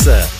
Esperança.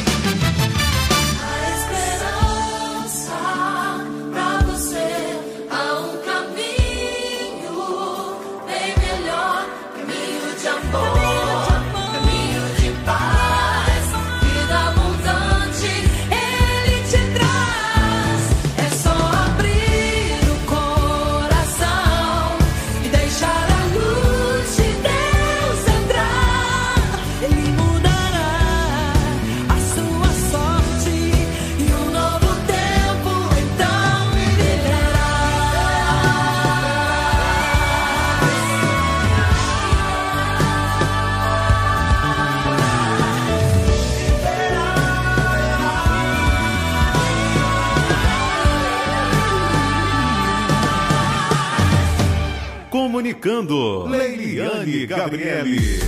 Comunicando. Leiliane Gabriele.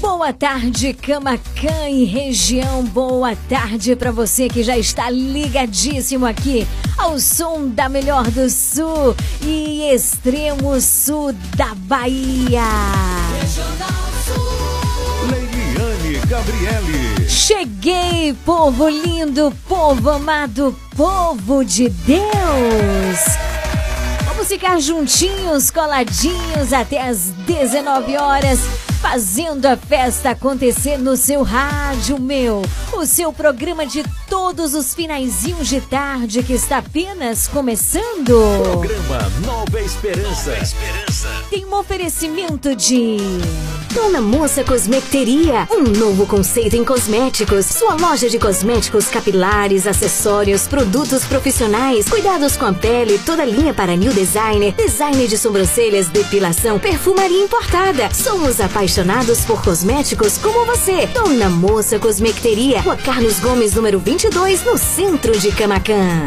Boa tarde, Camacan e região. Boa tarde para você que já está ligadíssimo aqui ao som da melhor do sul e extremo sul da Bahia. Leiliane Gabriele. Cheguei, povo lindo, povo amado, povo de Deus. Vamos ficar juntinhos, coladinhos até as 19 horas, fazendo a festa acontecer no seu rádio, meu. O seu programa de todos os finaizinhos de tarde que está apenas começando. Programa Nova Esperança. Nova Esperança. Tem um oferecimento de Dona Moça Cosmeteria, um novo conceito em cosméticos. Sua loja de cosméticos capilares, acessórios, produtos profissionais, cuidados com a pele, toda linha para new designer, design de sobrancelhas, depilação, perfumaria importada. Somos apaixonados por cosméticos como você. Dona Moça Cosmeteria, Rua Carlos Gomes, número 22, no centro de Camacan.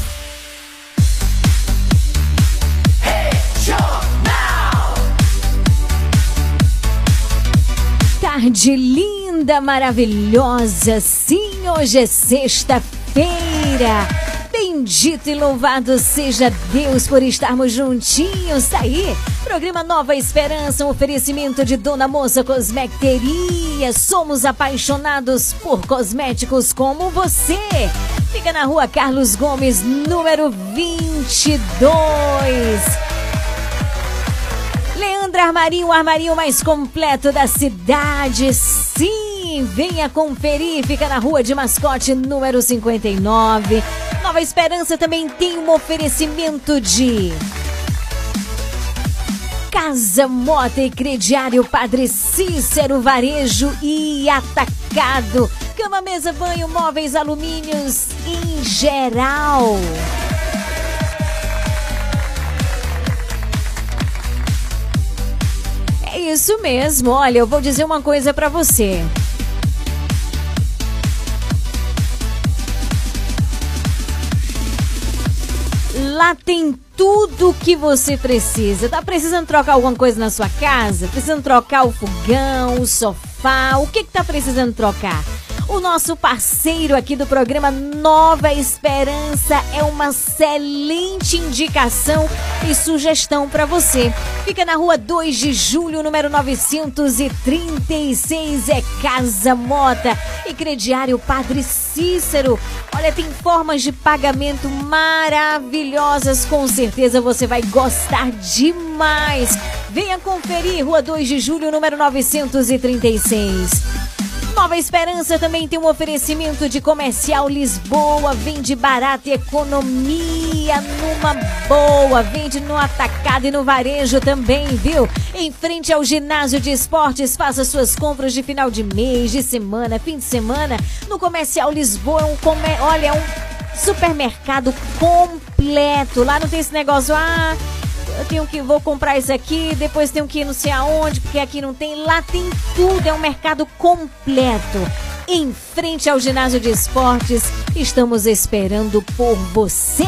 Tarde linda, maravilhosa. Sim, hoje é sexta-feira. Bendito e louvado seja Deus por estarmos juntinhos aí. Programa Nova Esperança, um oferecimento de Dona Moça Cosmecteria. Somos apaixonados por cosméticos como você. Fica na rua Carlos Gomes, número 22. Armarinho, o armarinho mais completo da cidade. Sim, venha conferir. Fica na rua de mascote número 59. Nova Esperança também tem um oferecimento de. Casa Mota e Crediário Padre Cícero Varejo e Atacado. Cama, mesa, banho, móveis, alumínios em geral. Isso mesmo. Olha, eu vou dizer uma coisa para você. Lá tem tudo que você precisa. Tá precisando trocar alguma coisa na sua casa? Precisando trocar o fogão, o sofá? O que que tá precisando trocar? O nosso parceiro aqui do programa Nova Esperança é uma excelente indicação e sugestão para você. Fica na rua 2 de julho, número 936, é Casa Mota e crediário Padre Cícero. Olha, tem formas de pagamento maravilhosas, com certeza você vai gostar demais. Venha conferir, rua 2 de julho, número 936. Nova Esperança também tem um oferecimento de comercial Lisboa. Vende barato e economia numa boa. Vende no atacado e no varejo também, viu? Em frente ao ginásio de esportes, faça suas compras de final de mês, de semana, fim de semana. No comercial Lisboa, é um comer... olha, é um supermercado completo. Lá não tem esse negócio, ah eu tenho que vou comprar isso aqui, depois tenho que ir não sei aonde, porque aqui não tem. Lá tem tudo, é um mercado completo. Em frente ao ginásio de esportes, estamos esperando por você.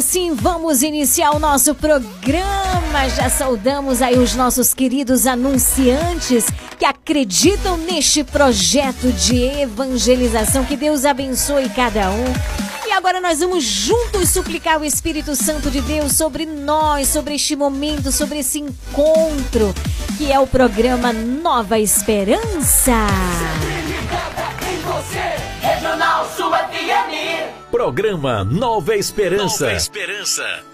Agora sim, vamos iniciar o nosso programa. Já saudamos aí os nossos queridos anunciantes que acreditam neste projeto de evangelização. Que Deus abençoe cada um. E agora nós vamos juntos suplicar o Espírito Santo de Deus sobre nós, sobre este momento, sobre esse encontro, que é o programa Nova Esperança. Regional Sul FM. Programa Nova Esperança. Nova Esperança.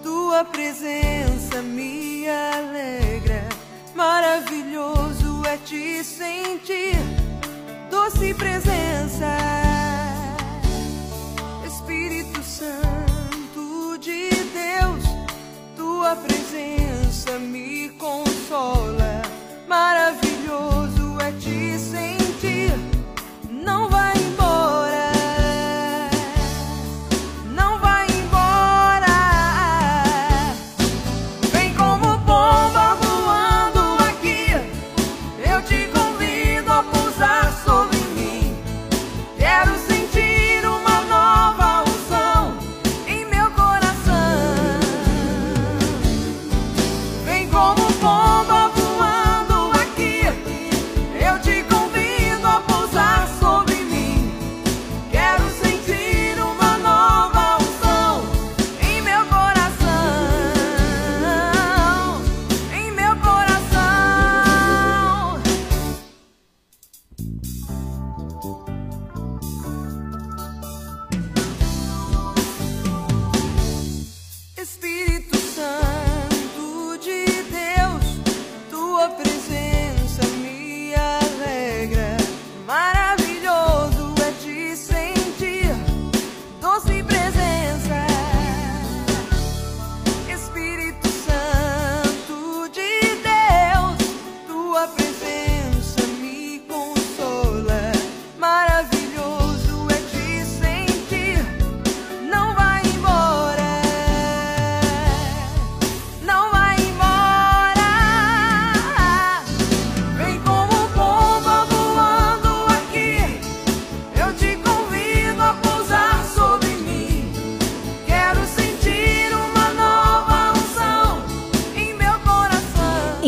Tua presença me alegra. Maravilhoso é te sentir, doce presença. Espírito Santo de Deus, tua presença me consola. Maravilhoso é te sentir,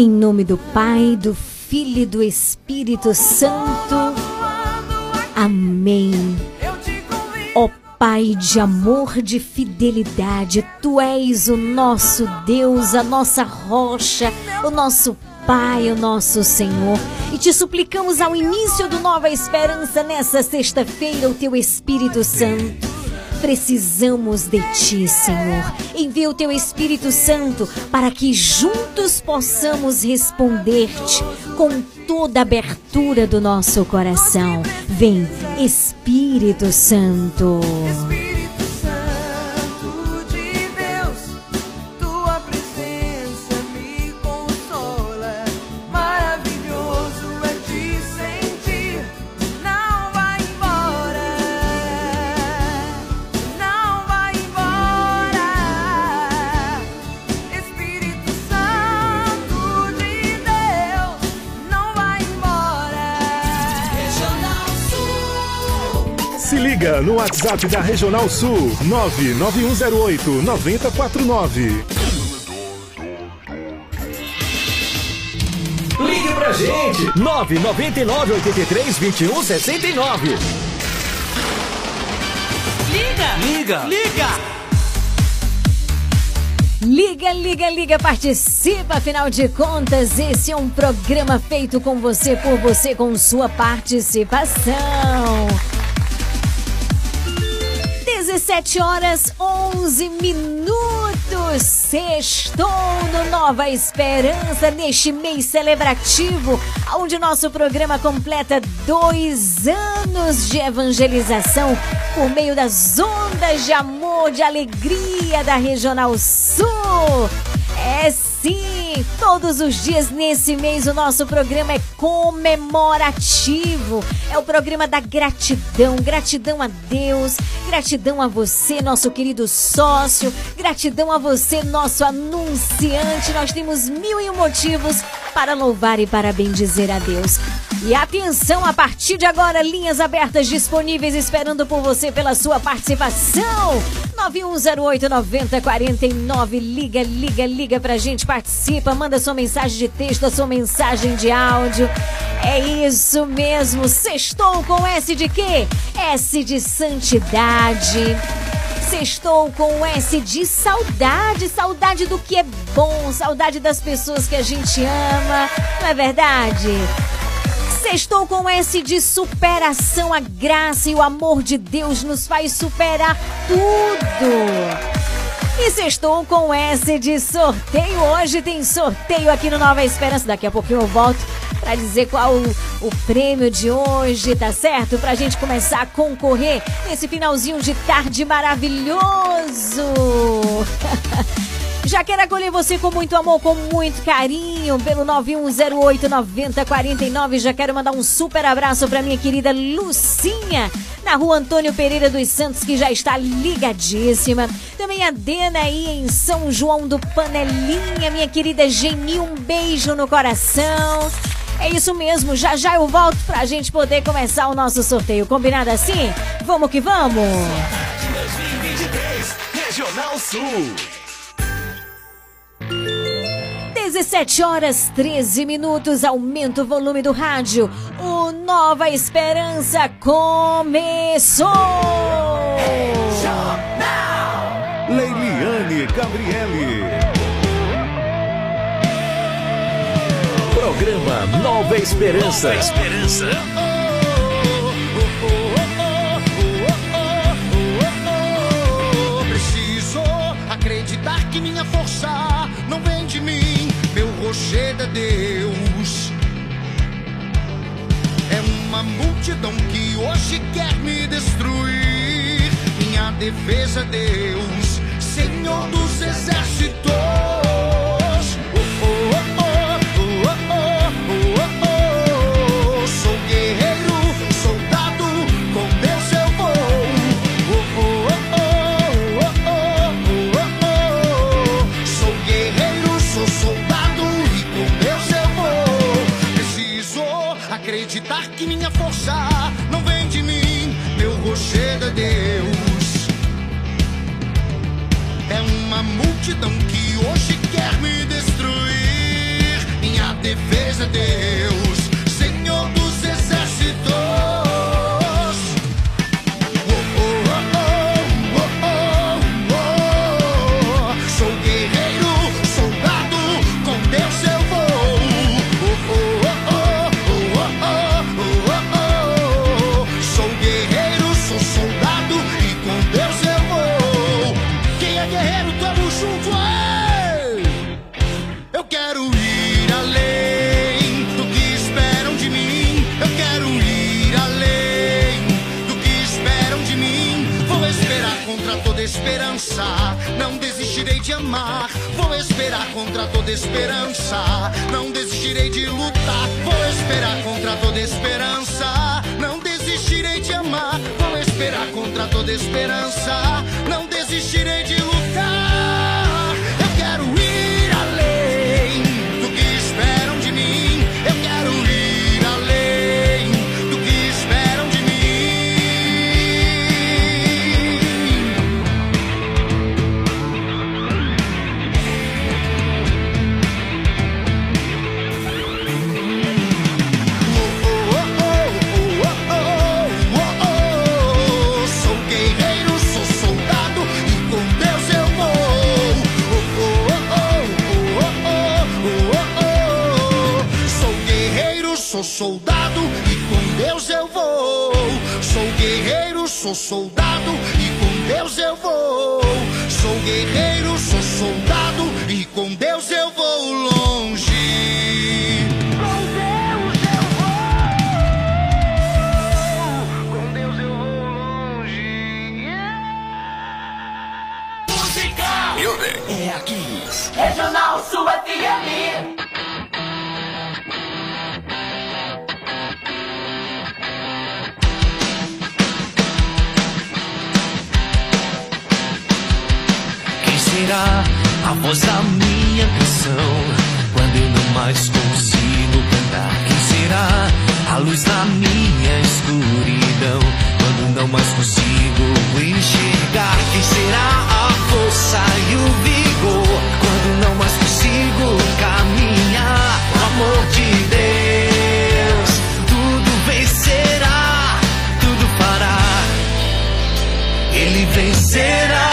nome do Pai, do Filho e do Espírito Santo. Amém. Ó Pai de amor, de fidelidade, Tu és o nosso Deus, a nossa rocha, o nosso Pai, o nosso Senhor. E te suplicamos ao início do Nova Esperança, nessa sexta-feira, o Teu Espírito Santo precisamos de ti, Senhor. Envia o teu Espírito Santo para que juntos possamos responder-te com toda a abertura do nosso coração. Vem, Espírito Santo. WhatsApp da Regional Sul 99108 9049. Ligue pra gente 999 83 21 69. Liga! Liga! Liga! Liga, liga, liga, participa, afinal de contas, esse é um programa feito com você, por você, com sua participação. 17 horas 11 minutos. Sextou no Nova Esperança neste mês celebrativo, onde nosso programa completa dois anos de evangelização por meio das ondas de amor, de alegria da Regional Sul. É sim, todos os dias nesse mês o nosso programa é comemorativo. É o programa da gratidão, gratidão a Deus, gratidão a você, nosso querido sócio, gratidão a você, nosso anunciante. Nós temos mil e um motivos para louvar e para bendizer a Deus. E atenção, a partir de agora, linhas abertas disponíveis esperando por você pela sua participação. 9108 9049. Liga, liga, liga pra gente, participa, manda sua mensagem de texto, sua mensagem de áudio. É isso mesmo. Sextou com S de quê? S de santidade. Sextou com S de saudade, saudade do que é bom, saudade das pessoas que a gente ama, não é verdade? Sextou com S de superação. A graça e o amor de Deus nos faz superar tudo. E sextou com S de sorteio. Hoje tem sorteio aqui no Nova Esperança. Daqui a pouquinho eu volto para dizer qual o, o, prêmio de hoje, tá certo? Pra gente começar a concorrer nesse finalzinho de tarde maravilhoso. Já quero acolher você com muito amor, com muito carinho, pelo 91089049. Já quero mandar um super abraço para minha querida Lucinha, na rua Antônio Pereira dos Santos, que já está ligadíssima. Também a Dena aí em São João do Panelinha, minha querida Geni, um beijo no coração. É isso mesmo, já já eu volto pra gente poder começar o nosso sorteio. Combinado assim? Vamos que vamos! 2023 Regional Sul. 17 horas 13 minutos, aumenta o volume do rádio. O Nova Esperança começou! Leiliane Gabriele. Programa Nova Esperança. Nova Esperança. Preciso acreditar que minha força não vem de mim rocher de Deus. É uma multidão que hoje quer me destruir. Minha defesa, é Deus, Senhor dos exércitos. Contra toda esperança. Não desistirei de lutar. Vou esperar contra toda esperança. Não desistirei de amar. Vou esperar contra toda esperança. Não desistirei de lutar. Soldado e com Deus eu vou. Sou guerreiro, sou soldado e com Deus eu vou. Sou guerreiro, sou soldado e com Deus eu vou longe. Com Deus eu vou. Com Deus eu vou longe. É aqui. Regional Sul FM. A voz da minha canção? Quando eu não mais consigo cantar, quem será a luz da minha escuridão? Quando não mais consigo enxergar, quem será a força e o vigor? Quando não mais consigo caminhar, o amor de Deus, tudo vencerá, tudo fará. Ele vencerá,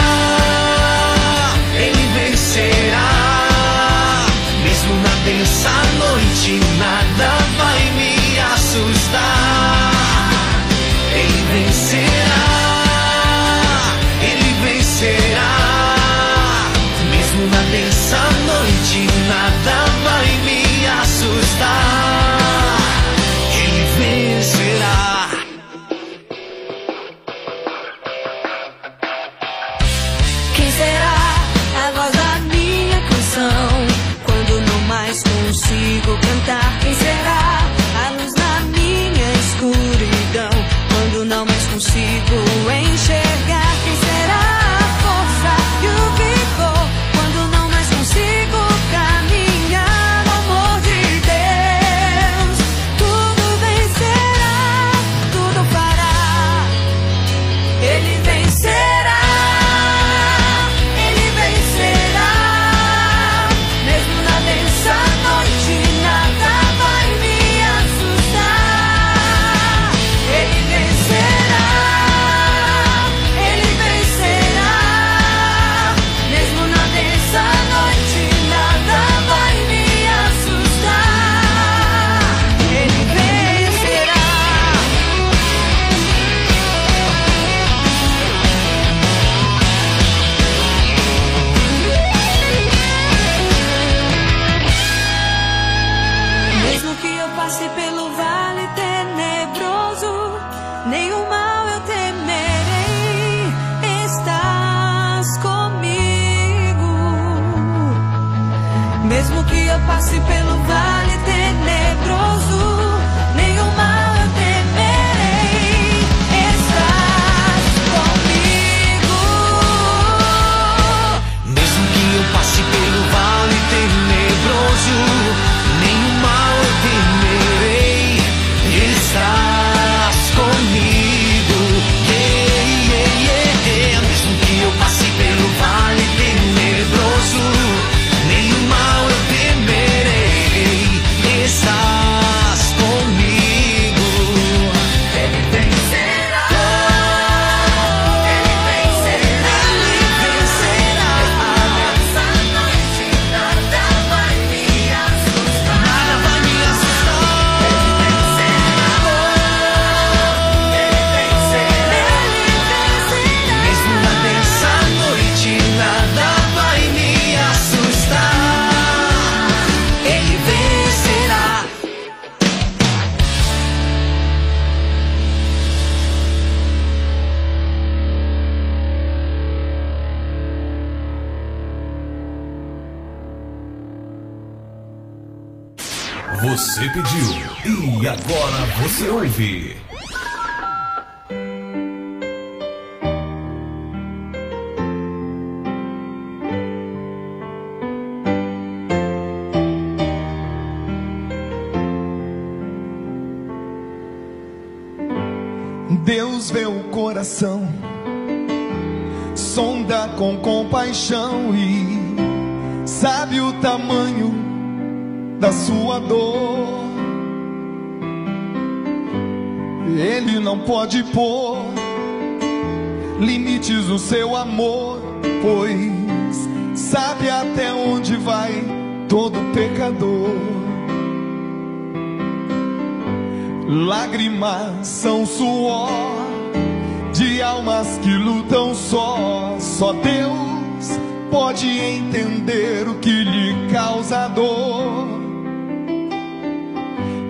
pode entender o que lhe causa dor.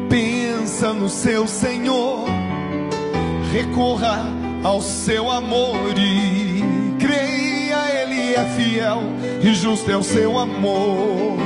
Pensa no seu Senhor, recorra ao seu amor e creia, Ele é fiel e justo é o seu amor.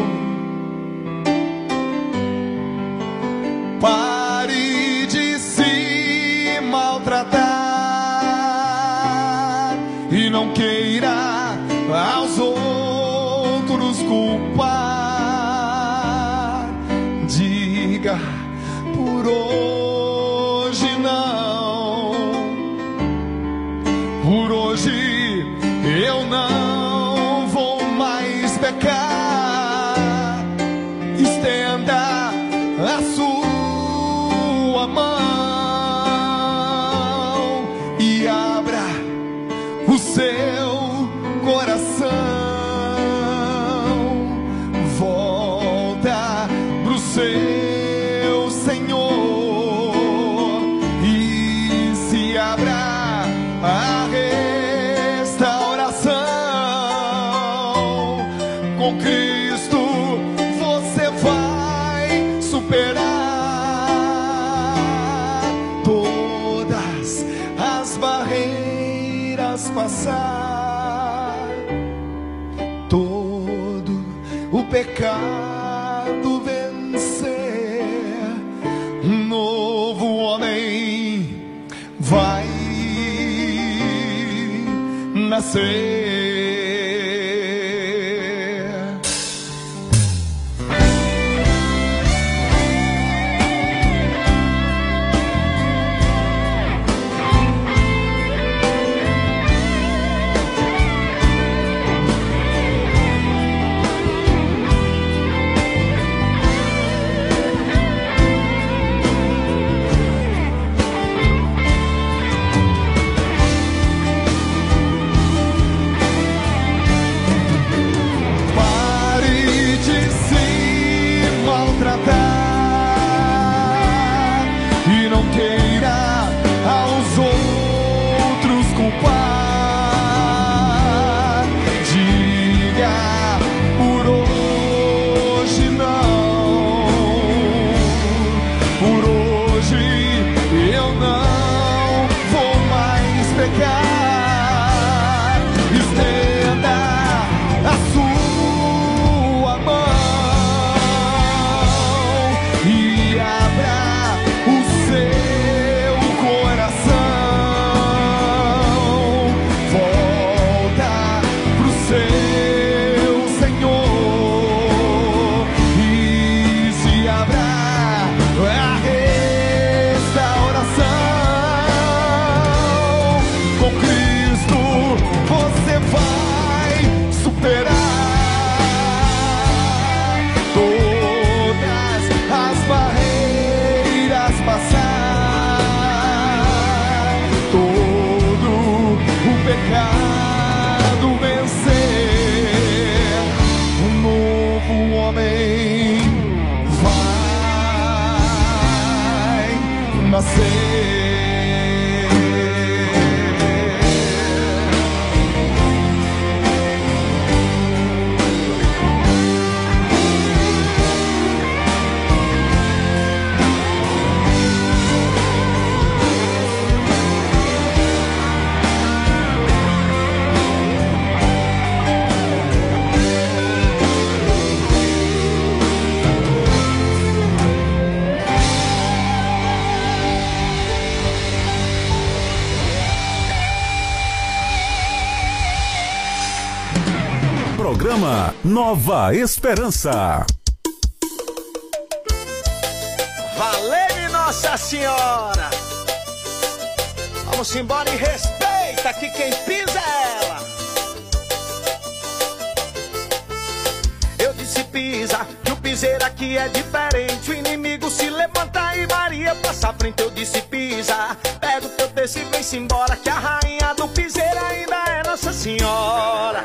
say. Nova Esperança. Valeu, Nossa Senhora! Vamos embora e respeita que quem pisa é ela. Eu disse pisa, que o piseiro aqui é diferente. O inimigo se levanta e Maria passa à frente. Eu disse pisa, pega o teu texto e vem-se embora. Que a rainha do piseiro ainda é Nossa Senhora.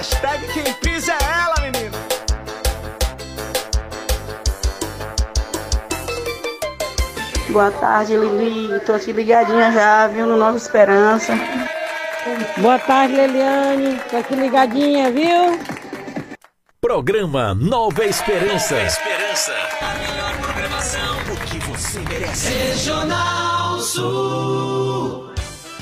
Hashtag quem pisa é ela, menino. Boa tarde, Lili. Tô aqui ligadinha já, viu, no Nova Esperança. Boa tarde, Leliane. Tô aqui ligadinha, viu? Programa Nova Esperança. Esperança. A melhor programação. O que você merece. Regional Sul.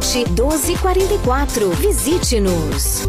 1244. Visite-nos.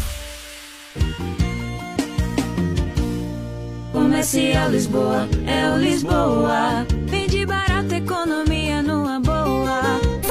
Comercial Lisboa, é o Lisboa. Vende barato, economia.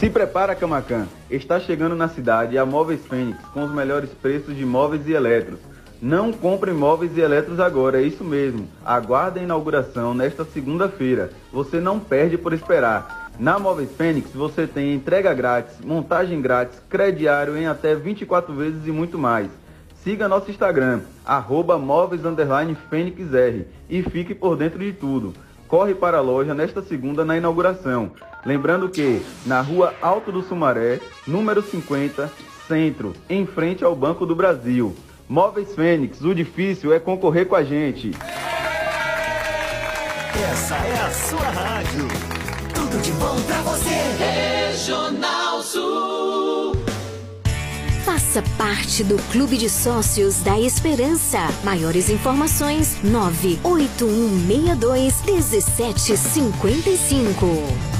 Se prepara, Camacan. Está chegando na cidade a Móveis Fênix com os melhores preços de móveis e eletros. Não compre móveis e eletros agora, é isso mesmo. Aguarde a inauguração nesta segunda-feira. Você não perde por esperar. Na Móveis Fênix você tem entrega grátis, montagem grátis, crediário em até 24 vezes e muito mais. Siga nosso Instagram, arroba móveis e fique por dentro de tudo. Corre para a loja nesta segunda na inauguração. Lembrando que na rua Alto do Sumaré, número 50, centro, em frente ao Banco do Brasil. Móveis Fênix, o difícil é concorrer com a gente. Essa é a sua rádio. Tudo de bom pra você. Regional Sul. Faça parte do Clube de Sócios da Esperança. Maiores informações: 98162 1755.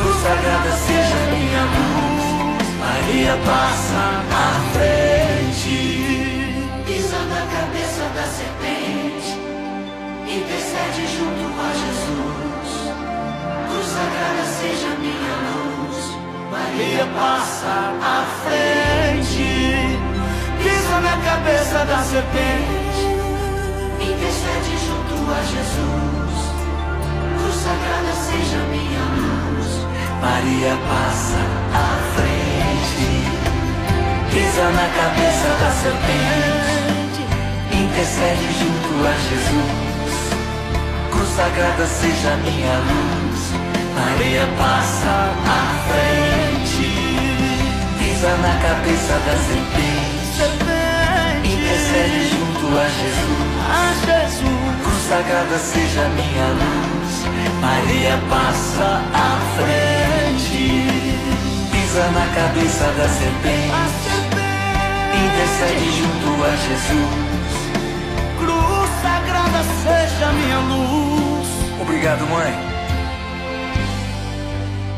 Cruz sagrada seja minha luz, Maria passa à frente. Pisa na cabeça da serpente, intercede junto a Jesus. Cruz sagrada seja minha luz, Maria passa à frente, pisa na cabeça da serpente, intercede junto a Jesus. Sagrada seja minha luz, Maria passa à frente, pisa na cabeça da serpente, intercede junto a Jesus. Cruz sagrada seja minha luz, Maria passa à frente, pisa na cabeça da serpente, intercede junto a Jesus. a Jesus. Cruz sagrada seja minha luz. Maria passa à frente, pisa na cabeça da serpente, intercede junto a Jesus. Cruz sagrada seja minha luz. Obrigado, mãe.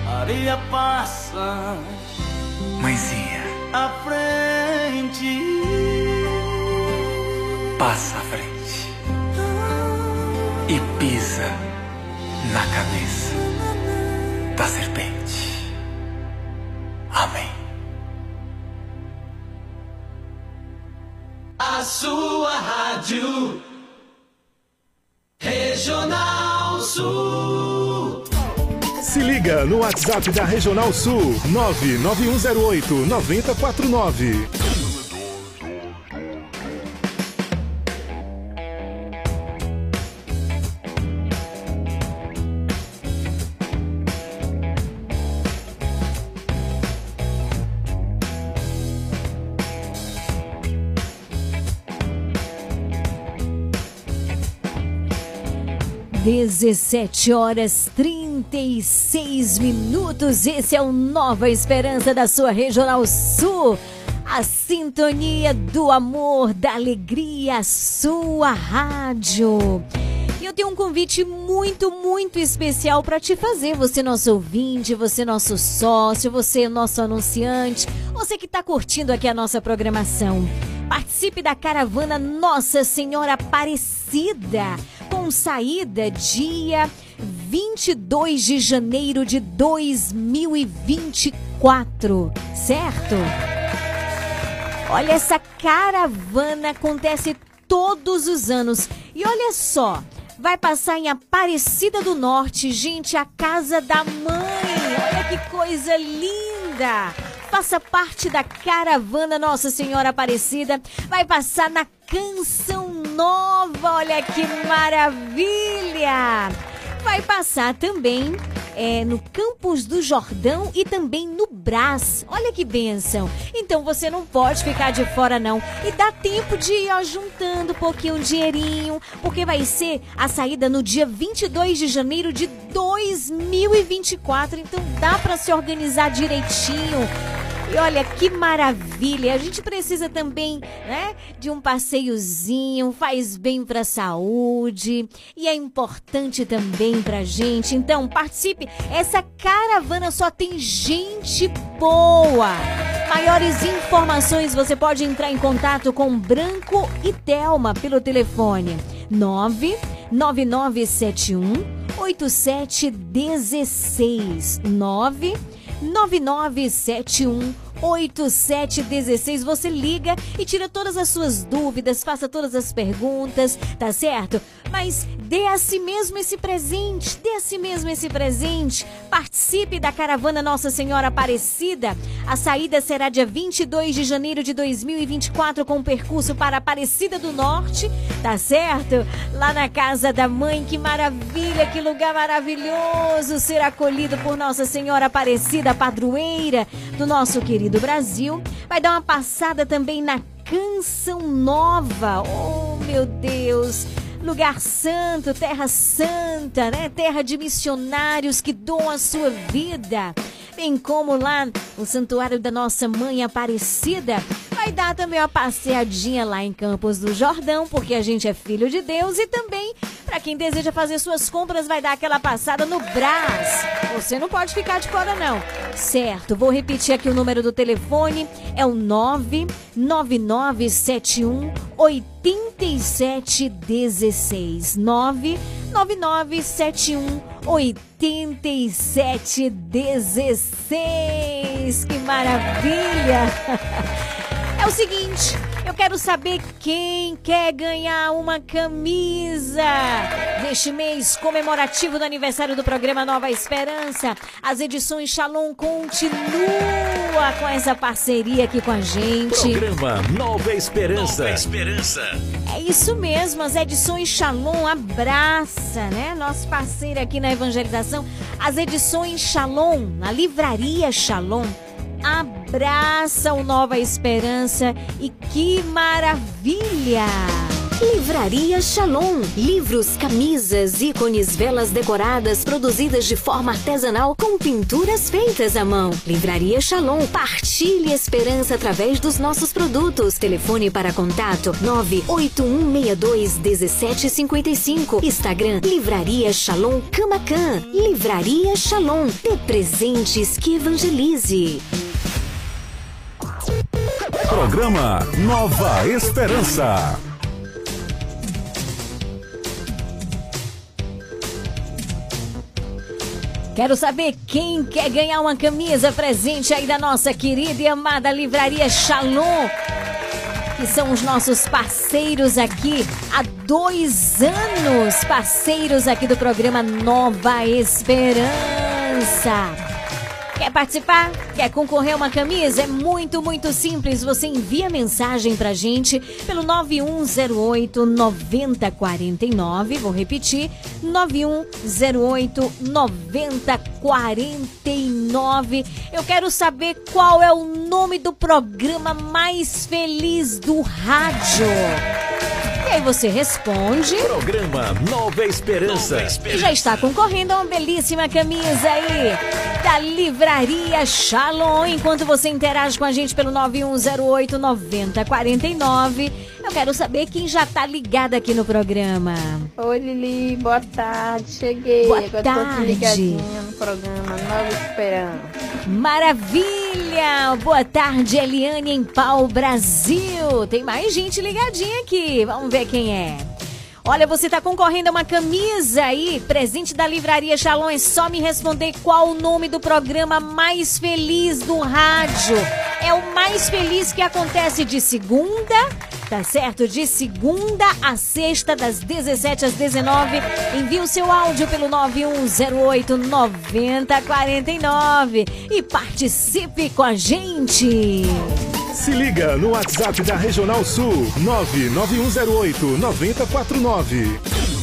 Maria passa Mãezinha, à frente. passa à frente pisa na cabeça da serpente. Amém. A sua rádio Regional Sul. Se liga no WhatsApp da Regional Sul 99108 9049. Dezessete horas 36 minutos. Esse é o Nova Esperança da sua Regional Sul. A sintonia do amor, da alegria, sua rádio. E eu tenho um convite muito, muito especial para te fazer. Você, nosso ouvinte, você, nosso sócio, você, nosso anunciante, você que está curtindo aqui a nossa programação. Participe da caravana Nossa Senhora Aparecida, com saída dia 22 de janeiro de 2024, certo? Olha, essa caravana acontece todos os anos. E olha só, vai passar em Aparecida do Norte, gente, a casa da mãe. Olha que coisa linda! Faça parte da caravana Nossa Senhora Aparecida. Vai passar na Canção Nova. Olha que maravilha! Vai passar também é, no Campos do Jordão e também no Brás. Olha que benção. Então você não pode ficar de fora não. E dá tempo de ir ó, juntando um pouquinho um dinheirinho, porque vai ser a saída no dia 22 de janeiro de 2024. Então dá para se organizar direitinho. E olha que maravilha! A gente precisa também, né, de um passeiozinho, faz bem para a saúde e é importante também pra gente. Então, participe. Essa caravana só tem gente boa. Maiores informações você pode entrar em contato com Branco e Telma pelo telefone 99971 8716 9 9971 8716. Você liga e tira todas as suas dúvidas, faça todas as perguntas, tá certo? Mas dê a si mesmo esse presente, dê a si mesmo esse presente. Participe da caravana Nossa Senhora Aparecida. A saída será dia 22 de janeiro de 2024 com percurso para Aparecida do Norte, tá certo? Lá na casa da mãe, que maravilha, que lugar maravilhoso ser acolhido por Nossa Senhora Aparecida, padroeira do nosso querido Brasil. Vai dar uma passada também na Canção Nova. Oh, meu Deus! Lugar santo, terra santa, né? Terra de missionários que doam a sua vida. Bem como lá o santuário da nossa mãe Aparecida. Vai dar também uma passeadinha lá em Campos do Jordão, porque a gente é filho de Deus. E também, para quem deseja fazer suas compras, vai dar aquela passada no Brás. Você não pode ficar de fora, não. Certo, vou repetir aqui o número do telefone. É o 99971 8716. 99971 8716. Que maravilha! É o seguinte, eu quero saber quem quer ganhar uma camisa neste mês comemorativo do aniversário do programa Nova Esperança. As edições Shalom continua com essa parceria aqui com a gente. Programa Nova Esperança. Nova Esperança. É isso mesmo, as edições Shalom abraça, né? Nosso parceiro aqui na evangelização. As edições Shalom, na livraria Shalom abraça o Nova Esperança e que maravilha! Livraria Shalom. Livros, camisas, ícones, velas decoradas produzidas de forma artesanal com pinturas feitas à mão. Livraria Shalom. Partilhe esperança através dos nossos produtos. Telefone para contato 981621755. Instagram Livraria Shalom Camacan. Livraria Shalom. Dê presentes que evangelize. Programa Nova Esperança. Quero saber quem quer ganhar uma camisa presente aí da nossa querida e amada livraria Shalom, que são os nossos parceiros aqui há dois anos, parceiros aqui do programa Nova Esperança. Quer participar? Quer concorrer a uma camisa? É muito, muito simples. Você envia mensagem pra gente pelo 9108 9049. Vou repetir: 9108 9049. Eu quero saber qual é o nome do programa mais feliz do rádio. E aí você responde. Programa Nova Esperança. E já está concorrendo a uma belíssima camisa aí da Livraria Shalom. Enquanto você interage com a gente pelo 9108 9049, eu quero saber quem já tá ligado aqui no programa. Oi, Lili, boa tarde. Cheguei. Boa Agora tarde. ligadinha no programa Nova Esperança. Maravilha! Boa tarde, Eliane em Pau, Brasil. Tem mais gente ligadinha aqui. Vamos ver quem é. Olha, você tá concorrendo a uma camisa aí, presente da Livraria Shalom. É só me responder qual o nome do programa mais feliz do rádio. É o mais feliz que acontece de segunda, tá certo? De segunda a sexta, das 17 às 19. Envie o seu áudio pelo 9108 9049 e participe com a gente. Se liga no WhatsApp da Regional Sul 99108 9049.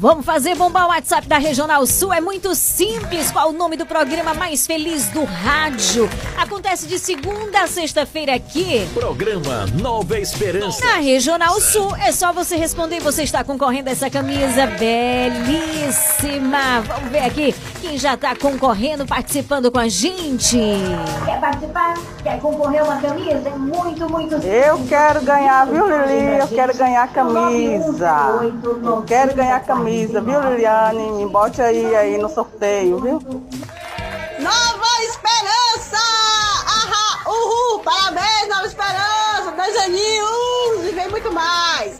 Vamos fazer bombar o WhatsApp da Regional Sul. É muito simples. Qual o nome do programa mais feliz do rádio? Acontece de segunda a sexta-feira aqui. Programa Nova Esperança. Na Regional Sul, é só você responder. Você está concorrendo a essa camisa belíssima. Vamos ver aqui quem já está concorrendo, participando com a gente. Quer participar? Quer concorrer a uma camisa? É muito, muito Eu quero ganhar, viu, Lili? Eu quero ganhar a camisa. Eu quero ganhar a camisa, viu, Liliane? Me bote aí, aí no sorteio, viu? Nova Esperança! Ahá, uhul! Parabéns, Nova Esperança! Dois aninhos e vem muito mais!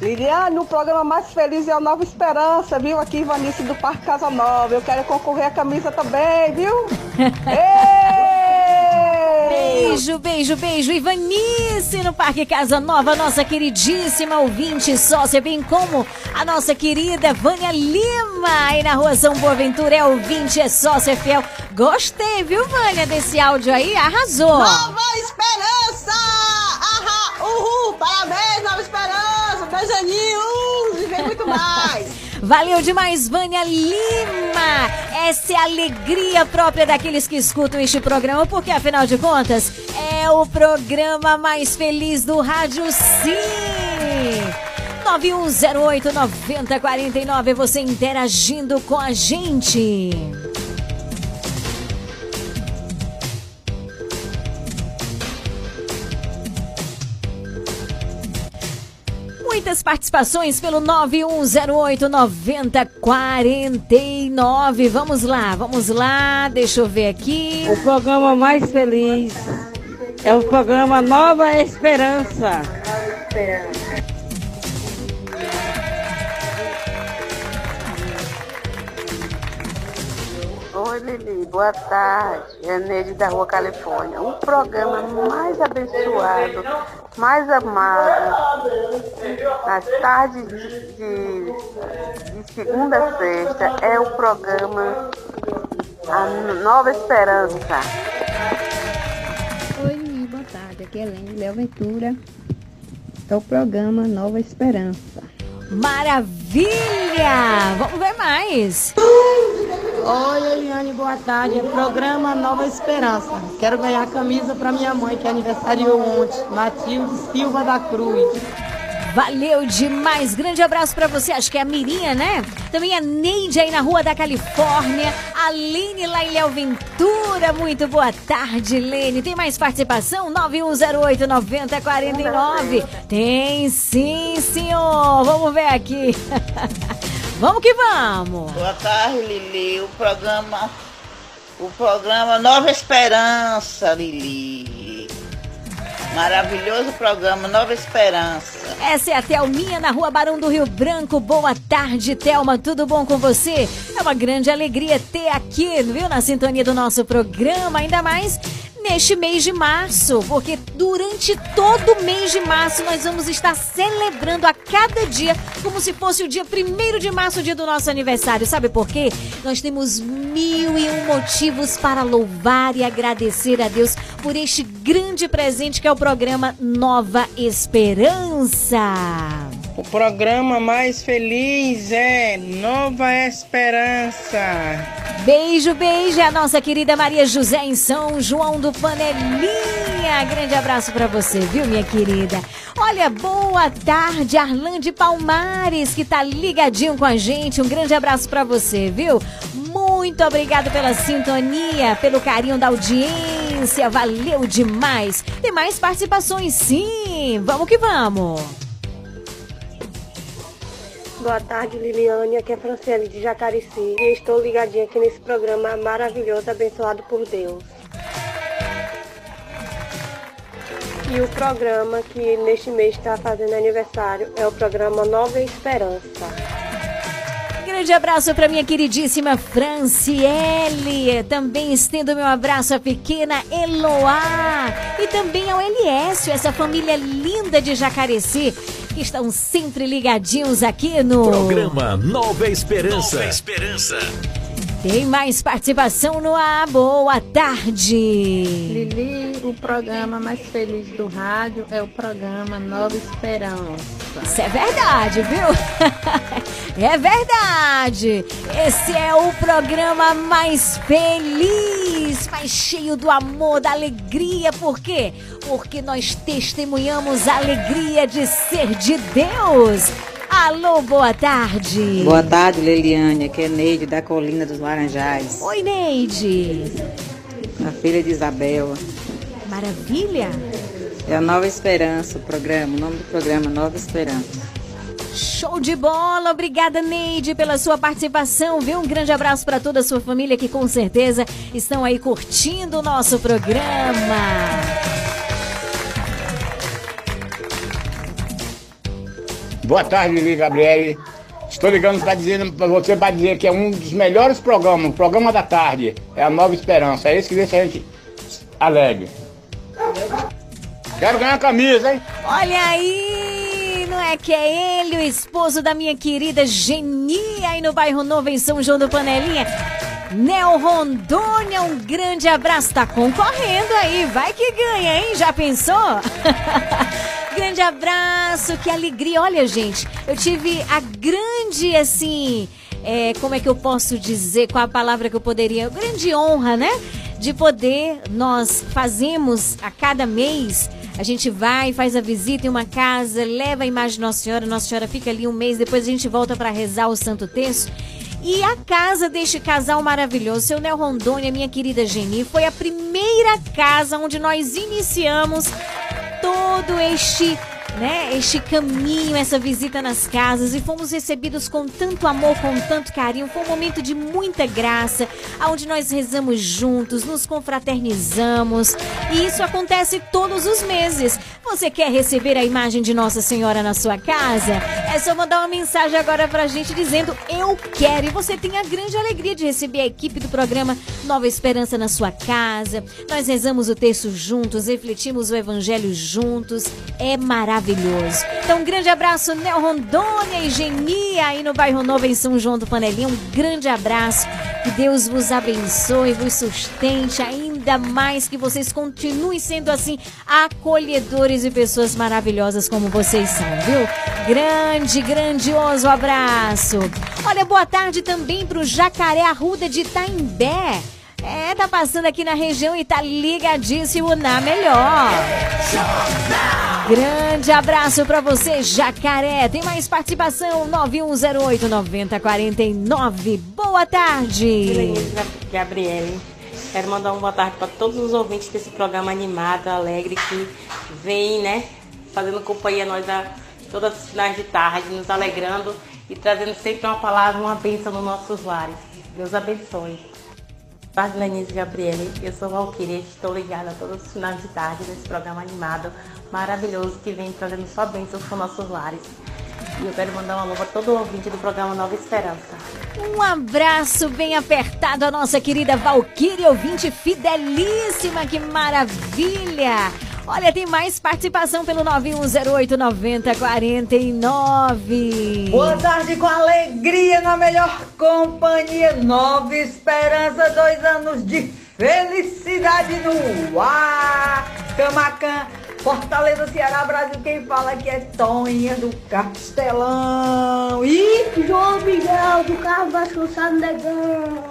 Liliane, o programa mais feliz é o Nova Esperança, viu? Aqui, Vanice do Parque Casa Nova. Eu quero concorrer à camisa também, viu? Beijo, beijo, beijo. Ivanice no Parque Casa Nova, nossa queridíssima ouvinte sócia, bem como a nossa querida Vânia Lima, aí na rua São Boaventura, é ouvinte, é sócia, é fiel. Gostei, viu, Vânia, desse áudio aí? Arrasou. Nova Esperança! Uhul! Parabéns, Nova Esperança! Dois aninhos e vem muito mais! Valeu demais, Vânia Lima! Essa é a alegria própria daqueles que escutam este programa, porque afinal de contas é o programa mais feliz do rádio, sim! 9108 9049, você interagindo com a gente. Muitas participações pelo 9108 9049. Vamos lá, vamos lá. Deixa eu ver aqui. O programa mais feliz é o programa Nova Esperança. Oi, Lili, boa tarde. É Neide da Rua Califórnia. O programa mais abençoado, mais amado, nas tardes de, de- de segunda a sexta, é o programa A Nova Esperança. Oi, boa tarde. Aqui é Helene Léo Ventura. É o programa Nova Esperança. Maravilha! Vamos ver mais. Oi, Eliane, boa tarde. É programa Nova Esperança. Quero ganhar camisa para minha mãe, que é aniversariou ontem, Matilde Silva da Cruz. Valeu demais. Grande abraço para você. Acho que é a Mirinha, né? Também a Neide aí na Rua da Califórnia. A Lene lá em Léo Ventura. Muito boa tarde, Lene. Tem mais participação? 9108-9049. Tem sim, senhor. Vamos ver aqui. vamos que vamos. Boa tarde, Lili. O programa. O programa Nova Esperança, Lili. Maravilhoso programa Nova Esperança. Essa é a Thelminha na rua Barão do Rio Branco. Boa tarde, Thelma. Tudo bom com você? É uma grande alegria ter aqui, viu, na sintonia do nosso programa, ainda mais neste mês de março, porque durante todo o mês de março nós vamos estar celebrando a cada dia como se fosse o dia 1 de março, o dia do nosso aniversário. Sabe por quê? Nós temos mil e um motivos para louvar e agradecer a Deus por este grande presente que é o programa Nova Esperança. O programa mais feliz é Nova Esperança. Beijo, beijo, a nossa querida Maria José em São João do Panelinha. Grande abraço para você, viu, minha querida? Olha, boa tarde, Arlande Palmares, que tá ligadinho com a gente. Um grande abraço para você, viu? Muito obrigado pela sintonia, pelo carinho da audiência. Valeu demais. Tem mais participações, sim. Vamos que vamos. Boa tarde, Liliane. Aqui é Franciele de Jacarici. E estou ligadinha aqui nesse programa maravilhoso, abençoado por Deus. E o programa que neste mês está fazendo aniversário é o programa Nova Esperança. Grande abraço para minha queridíssima Franciele. Também estendo meu abraço à pequena Eloá. E também ao Eliécio, essa família linda de Jacareci, que estão sempre ligadinhos aqui no. Programa Nova Esperança. Nova Esperança. Tem mais participação no ar. Boa tarde. Lili, o programa mais feliz do rádio é o programa Nova Esperança. Isso é verdade, viu? é verdade. Esse é o programa mais feliz, mais cheio do amor, da alegria. Por quê? Porque nós testemunhamos a alegria de ser de Deus. Alô, boa tarde. Boa tarde, Leliane. Aqui é Neide, da Colina dos Laranjais. Oi, Neide. A filha de Isabel. Maravilha. É a Nova Esperança, o programa. O nome do programa é Nova Esperança. Show de bola! Obrigada, Neide, pela sua participação, viu? Um grande abraço para toda a sua família que com certeza estão aí curtindo o nosso programa. Boa tarde, Lili Gabriele. Estou ligando para dizer para você para dizer que é um dos melhores programas, o programa da tarde, é a Nova Esperança. É isso que deixa a gente alegre. Quero ganhar a camisa, hein? Olha aí, não é que é ele, o esposo da minha querida Geni, aí no bairro Novo, em São João do Panelinha. Neo Rondônia, um grande abraço. Tá concorrendo aí, vai que ganha, hein? Já pensou? grande abraço, que alegria. Olha, gente, eu tive a grande, assim, é, como é que eu posso dizer, qual a palavra que eu poderia, grande honra, né? De poder, nós fazemos a cada mês, a gente vai, faz a visita em uma casa, leva a imagem de Nossa Senhora, Nossa Senhora fica ali um mês, depois a gente volta para rezar o Santo Terço. E a casa deste casal maravilhoso, seu Nel Rondônia, minha querida Geni, foi a primeira casa onde nós iniciamos todo este né, este caminho, essa visita nas casas e fomos recebidos com tanto amor, com tanto carinho. Foi um momento de muita graça, onde nós rezamos juntos, nos confraternizamos e isso acontece todos os meses. Você quer receber a imagem de Nossa Senhora na sua casa? É só mandar uma mensagem agora pra gente dizendo eu quero e você tem a grande alegria de receber a equipe do programa Nova Esperança na sua casa. Nós rezamos o texto juntos, refletimos o evangelho juntos. É maravilhoso maravilhoso. Então, um grande abraço, Nel Rondônia e Genia, aí no bairro Novo, em São João do Panelinha. Um grande abraço. Que Deus vos abençoe, vos sustente ainda mais que vocês continuem sendo assim acolhedores e pessoas maravilhosas como vocês são, viu? Grande, grandioso abraço. Olha, boa tarde também pro Jacaré Arruda de Itaimbé. É, tá passando aqui na região e tá ligadíssimo na melhor. Grande abraço pra você, Jacaré. Tem mais participação? 9108-9049. Boa tarde. Gabriele. Quero mandar uma boa tarde para todos os ouvintes desse programa animado, alegre, que vem, né, fazendo companhia a nós a, todas as finais de tarde, nos alegrando e trazendo sempre uma palavra, uma bênção nos nossos lares. Deus abençoe. Denise Gabriele. Eu sou Valquíria estou ligada a todos os finais de tarde nesse programa animado, maravilhoso, que vem trazendo só bênçãos para nossos lares. E eu quero mandar uma alô para todo ouvinte do programa Nova Esperança. Um abraço bem apertado à nossa querida Valquíria, ouvinte fidelíssima, que maravilha! Olha, tem mais participação pelo 9108-9049. Boa tarde com alegria na melhor companhia. Nova Esperança, dois anos de felicidade no ar. Camacan, Fortaleza, Ceará, Brasil. Quem fala aqui é Toninha do Castelão. E João Miguel do Carro Vasconcelos Negão.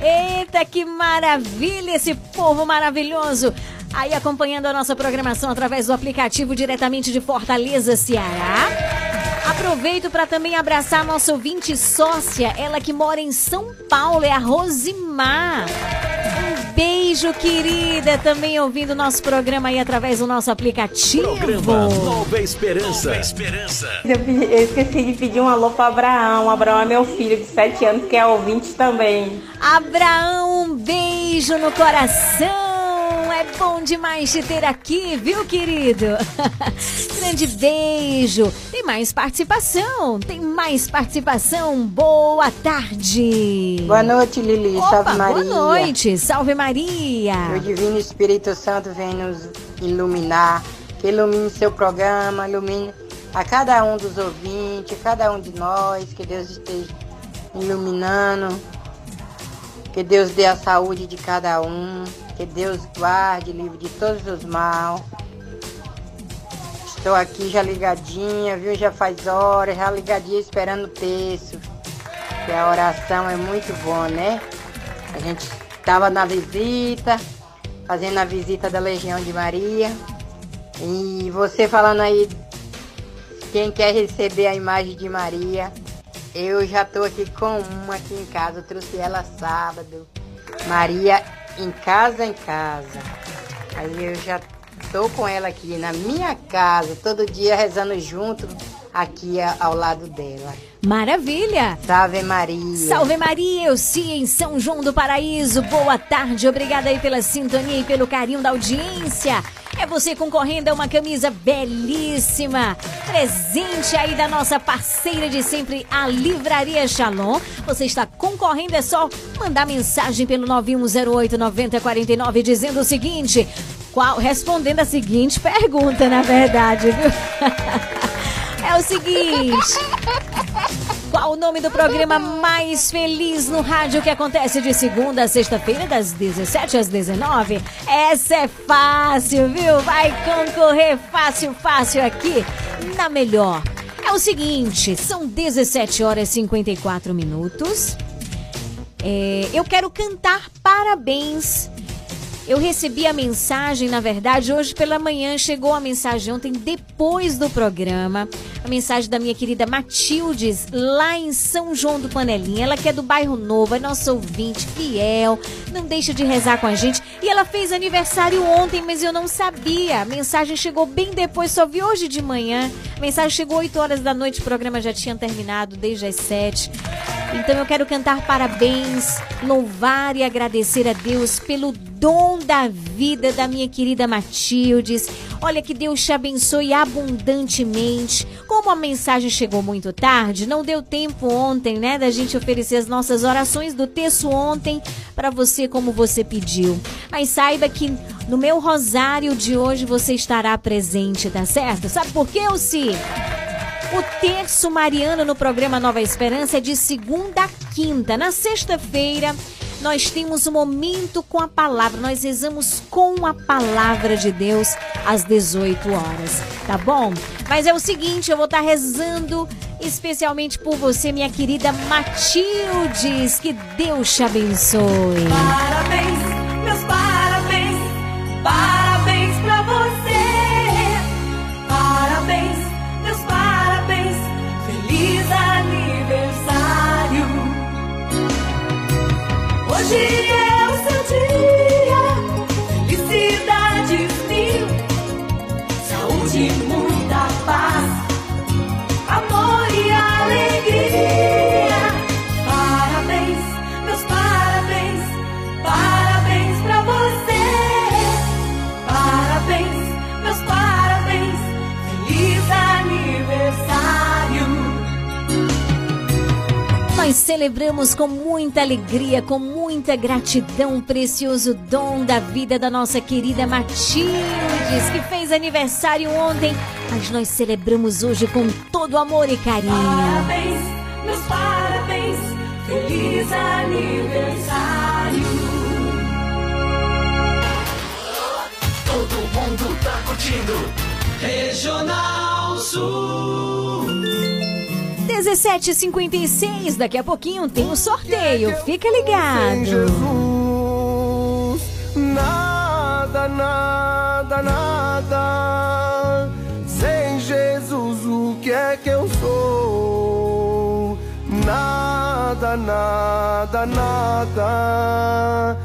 Eita, que maravilha esse povo maravilhoso! Aí acompanhando a nossa programação através do aplicativo diretamente de Fortaleza, Ceará. Aproveito para também abraçar a nossa ouvinte sócia, ela que mora em São Paulo, é a Rosimar. Um beijo, querida, também ouvindo nosso programa aí através do nosso aplicativo. Programa Nova Esperança. Nova Esperança. Eu, pedi- eu esqueci de pedir um alô para Abraão. Abraão é meu filho de 7 anos, que é ouvinte também. Abraão, um beijo no coração. É bom demais te ter aqui, viu, querido? Grande beijo. Tem mais participação. Tem mais participação. Boa tarde. Boa noite, Lili. Opa, Salve Maria. Boa noite. Salve Maria. Que o Divino Espírito Santo vem nos iluminar. Que ilumine seu programa, ilumine a cada um dos ouvintes, cada um de nós. Que Deus esteja iluminando. Que Deus dê a saúde de cada um. Que Deus guarde, livre de todos os mal. Estou aqui já ligadinha, viu? Já faz horas, já ligadinha esperando o texto. Que a oração é muito boa, né? A gente estava na visita, fazendo a visita da Legião de Maria. E você falando aí, quem quer receber a imagem de Maria, eu já tô aqui com uma aqui em casa, eu trouxe ela sábado. Maria em casa em casa. Aí eu já tô com ela aqui na minha casa, todo dia rezando junto aqui ao lado dela. Maravilha. Salve Maria. Salve Maria, eu sim em São João do Paraíso. Boa tarde, obrigada aí pela sintonia e pelo carinho da audiência. É você concorrendo a uma camisa belíssima. Presente aí da nossa parceira de sempre, a Livraria Shalom. Você está concorrendo, é só mandar mensagem pelo 9108-9049 dizendo o seguinte. Qual, respondendo a seguinte pergunta, na verdade, viu? É o seguinte. Qual o nome do programa mais feliz no rádio que acontece de segunda a sexta-feira, das 17 às 19? Essa é fácil, viu? Vai concorrer fácil, fácil aqui na melhor. É o seguinte, são 17 horas e 54 minutos. É, eu quero cantar parabéns eu recebi a mensagem, na verdade, hoje pela manhã chegou a mensagem ontem, depois do programa. A mensagem da minha querida Matildes, lá em São João do Panelinha. Ela que é do bairro Novo, é nossa ouvinte, fiel, não deixa de rezar com a gente. E ela fez aniversário ontem, mas eu não sabia. A mensagem chegou bem depois, só vi hoje de manhã. A mensagem chegou 8 horas da noite, o programa já tinha terminado desde as 7. Então eu quero cantar parabéns, louvar e agradecer a Deus pelo dom da vida da minha querida Matildes. Olha que Deus te abençoe abundantemente. Como a mensagem chegou muito tarde, não deu tempo ontem, né, da gente oferecer as nossas orações do texto ontem para você como você pediu. Mas saiba que no meu rosário de hoje você estará presente, tá certo? Sabe por quê, Elci? O terço mariano no programa Nova Esperança é de segunda a quinta. Na sexta-feira, nós temos um momento com a palavra. Nós rezamos com a palavra de Deus às 18 horas, tá bom? Mas é o seguinte, eu vou estar rezando especialmente por você, minha querida Matildes. Que Deus te abençoe. Parabéns, Hoje Nós celebramos com muita alegria, com muita gratidão o precioso dom da vida da nossa querida Matildes, que fez aniversário ontem, mas nós celebramos hoje com todo amor e carinho. Parabéns, meus parabéns, feliz aniversário. Todo mundo tá curtindo. Regional Sul. 17h56, daqui a pouquinho tem o sorteio, fica ligado. Jesus, nada, nada, nada. Sem Jesus, o que é que eu sou? Nada, nada, nada.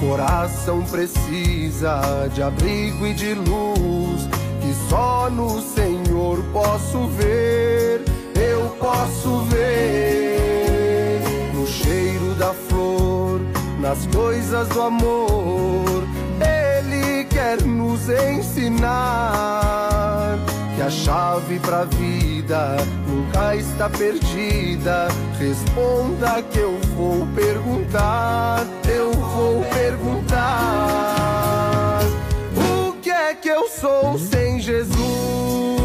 Coração precisa de abrigo e de luz que só no Senhor posso ver. Eu posso ver no cheiro da flor, nas coisas do amor. Ele quer nos ensinar a chave pra vida nunca está perdida. Responda que eu vou perguntar, eu vou perguntar. O que é que eu sou sem Jesus?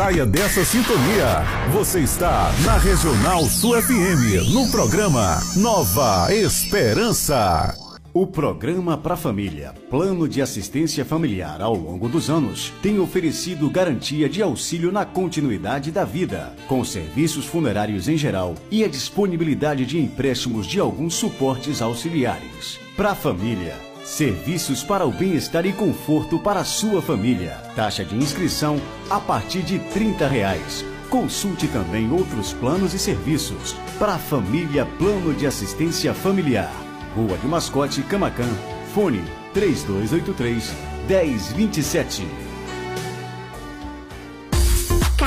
Saia dessa sintonia. Você está na Regional Sul FM, no programa Nova Esperança. O programa Pra Família, Plano de Assistência Familiar ao longo dos anos, tem oferecido garantia de auxílio na continuidade da vida, com serviços funerários em geral e a disponibilidade de empréstimos de alguns suportes auxiliares. Pra Família, Serviços para o bem-estar e conforto para a sua família. Taxa de inscrição a partir de 30 reais. Consulte também outros planos e serviços. Para a família Plano de Assistência Familiar. Rua de Mascote, Camacan. Fone 3283 1027.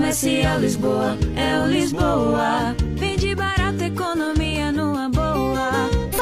Comercial Lisboa, é o Lisboa. Vende barato, economia.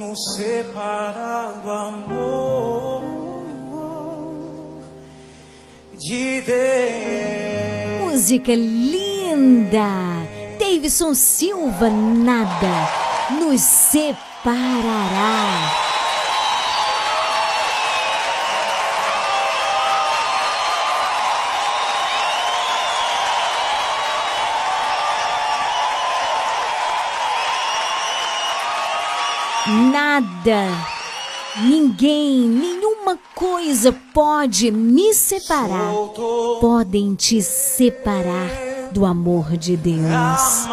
nos separado amor de Deus. Música linda! Davidson Silva, nada nos separará. Nada, ninguém, nenhuma coisa pode me separar. Podem te separar do amor de Deus.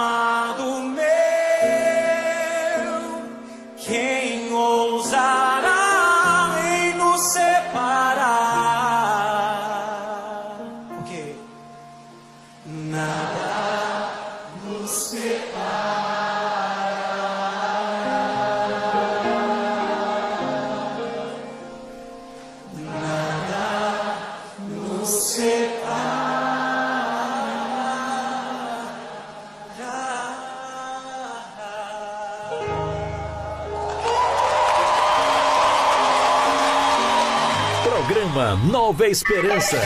Nova Esperança.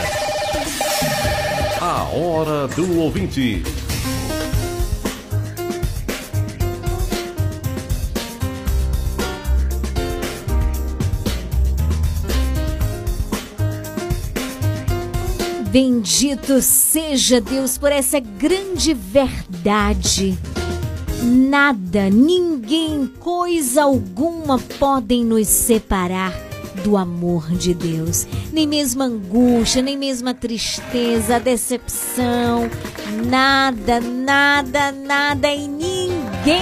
A hora do ouvinte. Bendito seja Deus por essa grande verdade. Nada, ninguém, coisa alguma podem nos separar do amor de Deus. Nem mesmo angústia, nem mesmo a tristeza, a decepção. Nada, nada, nada e ninguém.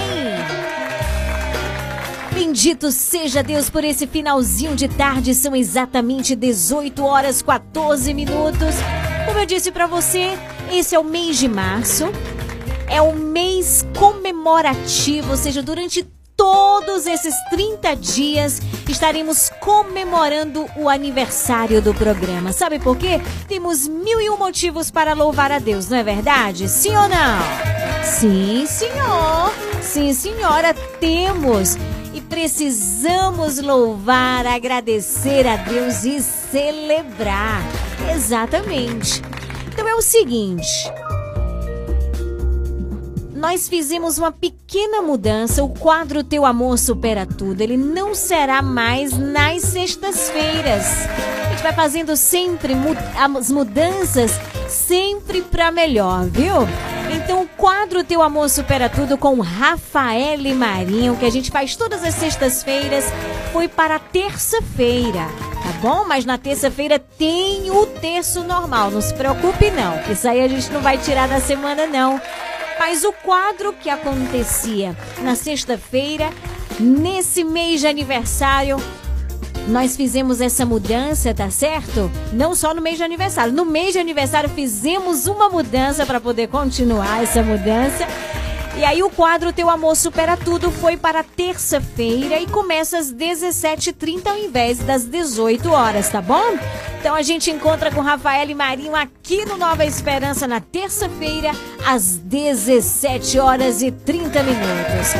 Bendito seja Deus por esse finalzinho de tarde. São exatamente 18 horas 14 minutos. Como eu disse para você, esse é o mês de março. É o mês comemorativo, ou seja, durante todos esses 30 dias estaremos comemorando o aniversário do programa. Sabe por quê? Temos mil e um motivos para louvar a Deus, não é verdade? Sim ou não? Sim, senhor. Sim, senhora, temos. E precisamos louvar, agradecer a Deus e celebrar. Exatamente. Então é o seguinte. Nós fizemos uma pequena mudança. O quadro Teu Amor Supera Tudo. Ele não será mais nas sextas-feiras. A gente vai fazendo sempre as mudanças, sempre para melhor, viu? Então, o quadro Teu Amor Supera Tudo com Rafael Marinho, que a gente faz todas as sextas-feiras, foi para terça-feira, tá bom? Mas na terça-feira tem o terço normal, não se preocupe não, isso aí a gente não vai tirar da semana não. Mas o quadro que acontecia na sexta-feira, nesse mês de aniversário, nós fizemos essa mudança, tá certo? Não só no mês de aniversário. No mês de aniversário fizemos uma mudança para poder continuar essa mudança. E aí o quadro Teu Amor Supera Tudo foi para terça-feira e começa às 17h30 ao invés das 18 horas, tá bom? Então a gente encontra com Rafael e Marinho aqui no Nova Esperança na terça-feira às 17 horas e 30 minutos.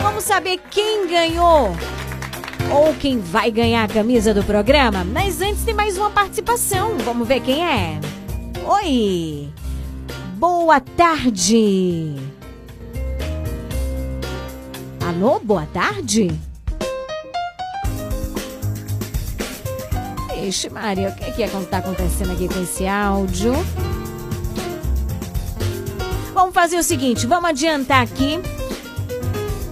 Vamos saber quem ganhou ou quem vai ganhar a camisa do programa? Mas antes tem mais uma participação. Vamos ver quem é. Oi! Boa tarde! Alô, boa tarde? Ixi, Maria, o que é que está acontecendo aqui com esse áudio? Vamos fazer o seguinte, vamos adiantar aqui.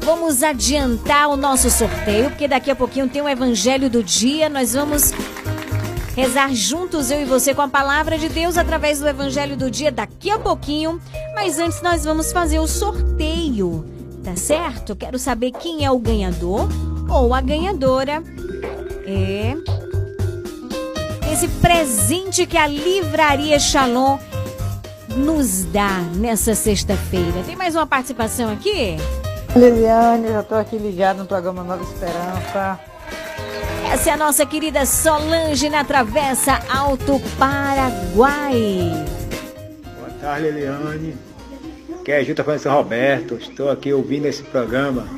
Vamos adiantar o nosso sorteio, porque daqui a pouquinho tem o Evangelho do Dia. Nós vamos rezar juntos, eu e você, com a palavra de Deus através do Evangelho do Dia daqui a pouquinho. Mas antes nós vamos fazer o sorteio, tá certo? Quero saber quem é o ganhador ou a ganhadora. É. Esse presente que a Livraria Shalom nos dá nessa sexta-feira. Tem mais uma participação aqui? Liliane, já tô aqui ligado no programa Nova Esperança. Essa é a nossa querida Solange na Travessa Alto Paraguai. Boa tarde, Eliane. Aqui é Juta França Roberto. Estou aqui ouvindo esse programa.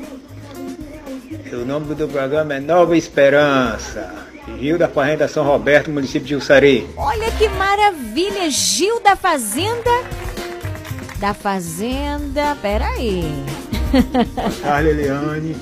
O nome do programa é Nova Esperança. Rio da Fazenda São Roberto, município de Ussari. Olha que maravilha! Gil da Fazenda. Da Fazenda. Peraí. Boa tarde, Eliane.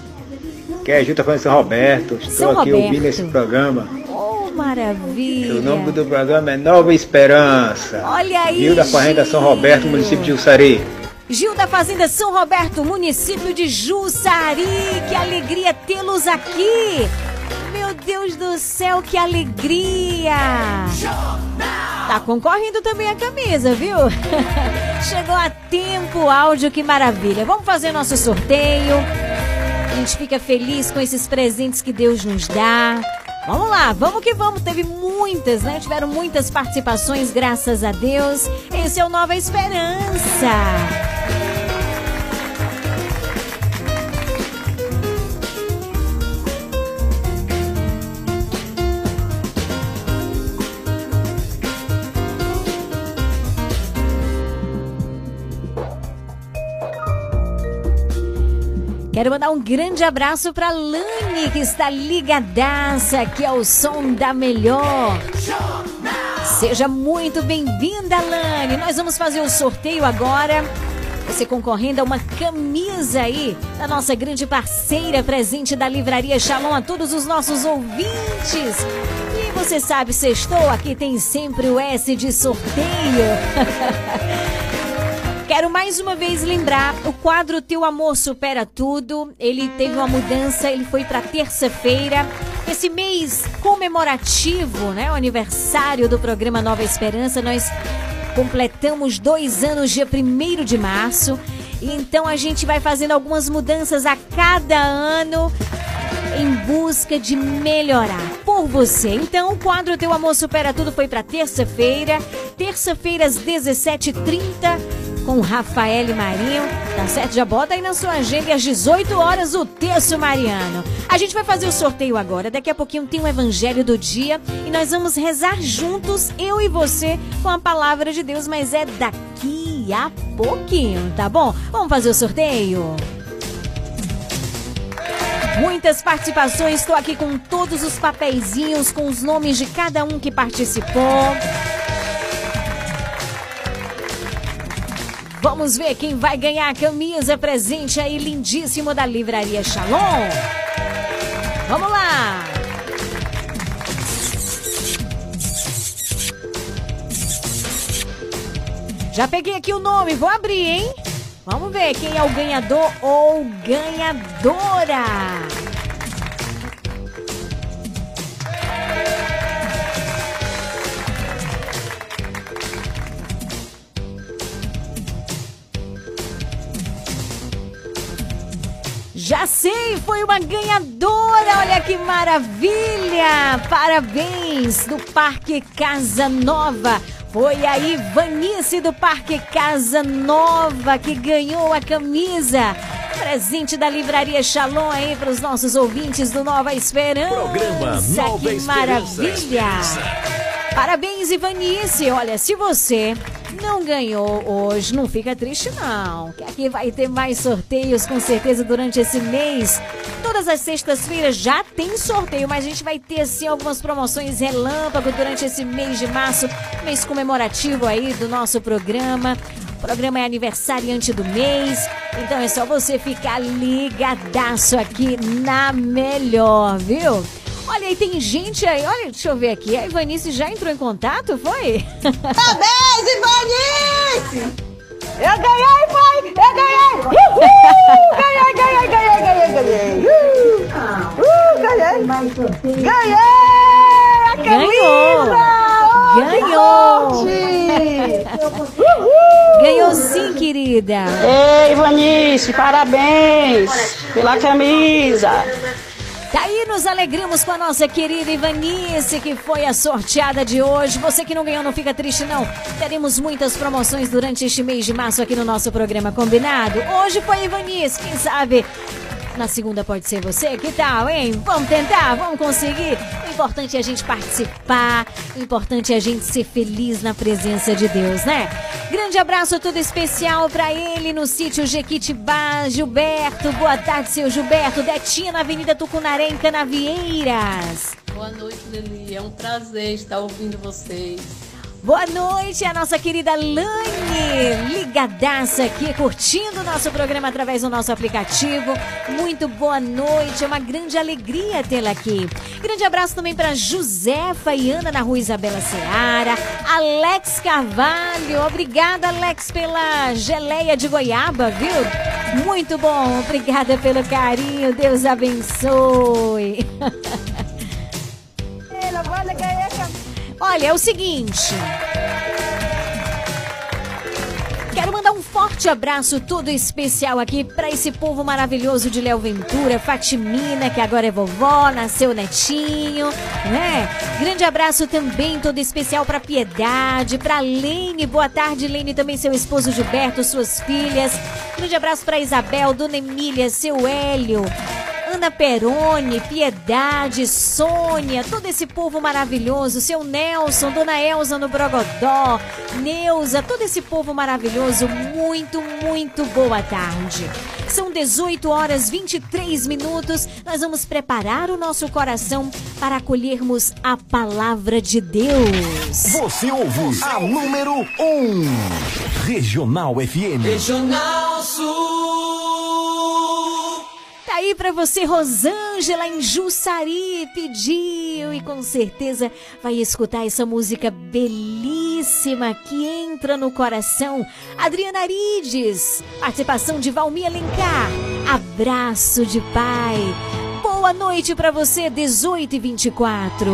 Aqui é Juta França Roberto. Estou São aqui Roberto. ouvindo esse programa. Oh, maravilha! O nome do programa é Nova Esperança. Olha aí, Rio da Fazenda São Roberto, Gil. município de Ussari. Gil da Fazenda São Roberto, município de Jussari. Que alegria tê-los aqui. Meu Deus do céu, que alegria! Tá concorrendo também a camisa, viu? Chegou a tempo áudio, que maravilha. Vamos fazer nosso sorteio. A gente fica feliz com esses presentes que Deus nos dá. Vamos lá, vamos que vamos. Teve muitas, né? Tiveram muitas participações, graças a Deus. Esse é o Nova Esperança. Quero mandar um grande abraço para Lani, que está ligadaça aqui ao som da melhor. Seja muito bem-vinda, Lani. Nós vamos fazer o sorteio agora. Você concorrendo a uma camisa aí da nossa grande parceira presente da Livraria Shalom a todos os nossos ouvintes. E você sabe, sextou, aqui tem sempre o S de sorteio. Quero mais uma vez lembrar, o quadro Teu Amor Supera Tudo, ele teve uma mudança, ele foi para terça-feira. Esse mês comemorativo, né, o aniversário do programa Nova Esperança, nós completamos dois anos dia 1 de março. Então a gente vai fazendo algumas mudanças a cada ano em busca de melhorar por você. Então, o quadro Teu Amor Supera Tudo foi para terça-feira, terça-feira às 17h30 com Rafael Marinho. Tá certo? Já bota aí na sua agenda às 18 horas o texto Mariano. A gente vai fazer o sorteio agora. Daqui a pouquinho tem o Evangelho do Dia e nós vamos rezar juntos, eu e você, com a palavra de Deus, mas é daqui a pouquinho, tá bom? Vamos fazer o sorteio? Muitas participações, estou aqui com todos os papeizinhos, com os nomes de cada um que participou. Vamos ver quem vai ganhar a camisa presente aí lindíssimo da Livraria Shalom. Vamos lá! Já peguei aqui o nome, vou abrir, hein? Vamos ver quem é o ganhador ou ganhadora. Já sei, foi uma ganhadora. Olha que maravilha! Parabéns do Parque Casa Nova. Foi a Ivanice do Parque Casa Nova que ganhou a camisa. Presente da Livraria Shalom aí para os nossos ouvintes do Nova Esperança. Programa Nova que Esperança. maravilha! Parabéns, Ivanice. Olha, se você não ganhou hoje, não fica triste não. Que aqui vai ter mais sorteios com certeza durante esse mês. Todas as sextas-feiras já tem sorteio, mas a gente vai ter assim algumas promoções relâmpago durante esse mês de março, mês comemorativo aí do nosso programa. O programa é aniversariante do mês, então é só você ficar ligadaço aqui na melhor, viu? Olha aí, tem gente aí. Olha, deixa eu ver aqui. A Ivanice já entrou em contato, foi? Parabéns, Ivanice! Eu ganhei, mãe! Eu ganhei! Uhul! Ganhei, ganhei, ganhei, ganhei, ganhei! Uh, uh, ganhei! Ganhei! A camisa! Ganhou! Ganhou! Uhul! Ganhou sim, querida. Ei, Ivanice, parabéns pela camisa. Daí nos alegramos com a nossa querida Ivanice, que foi a sorteada de hoje. Você que não ganhou, não fica triste, não. Teremos muitas promoções durante este mês de março aqui no nosso programa combinado. Hoje foi Ivanice, quem sabe na segunda pode ser você, que tal, hein? Vamos tentar, vamos conseguir. O importante é a gente participar, o importante é a gente ser feliz na presença de Deus, né? Grande abraço todo especial pra ele no sítio Jequitibá, Gilberto. Boa tarde, seu Gilberto. Detinha na Avenida Tucunaré, em Canavieiras. Boa noite, Lili. É um prazer estar ouvindo vocês. Boa noite, a nossa querida Lani, ligadaça aqui, curtindo o nosso programa através do nosso aplicativo. Muito boa noite, é uma grande alegria tê-la aqui. Grande abraço também para Josefa e Ana na rua Isabela Seara, Alex Carvalho, obrigada Alex pela geleia de goiaba, viu? Muito bom, obrigada pelo carinho, Deus abençoe. Olha, é o seguinte. Quero mandar um forte abraço todo especial aqui para esse povo maravilhoso de Léo Ventura, Fatimina, que agora é vovó, nasceu netinho, né? Grande abraço também todo especial para Piedade, para Lene. Boa tarde, Lene, também seu esposo Gilberto, suas filhas. Grande abraço para Isabel, Dona Emília, seu Hélio. Ana Peroni, Piedade, Sônia, todo esse povo maravilhoso, seu Nelson, Dona Elza no Brogodó, Neuza, todo esse povo maravilhoso, muito, muito boa tarde. São 18 horas 23 minutos, nós vamos preparar o nosso coração para acolhermos a palavra de Deus. Você ouve a número 1. Um, Regional FM. Regional Sul. Aí pra você, Rosângela em Jussari pediu e com certeza vai escutar essa música belíssima que entra no coração. Adriana Arides, participação de Valmir Alencar. Abraço de pai. Boa noite pra você, 18 e 24.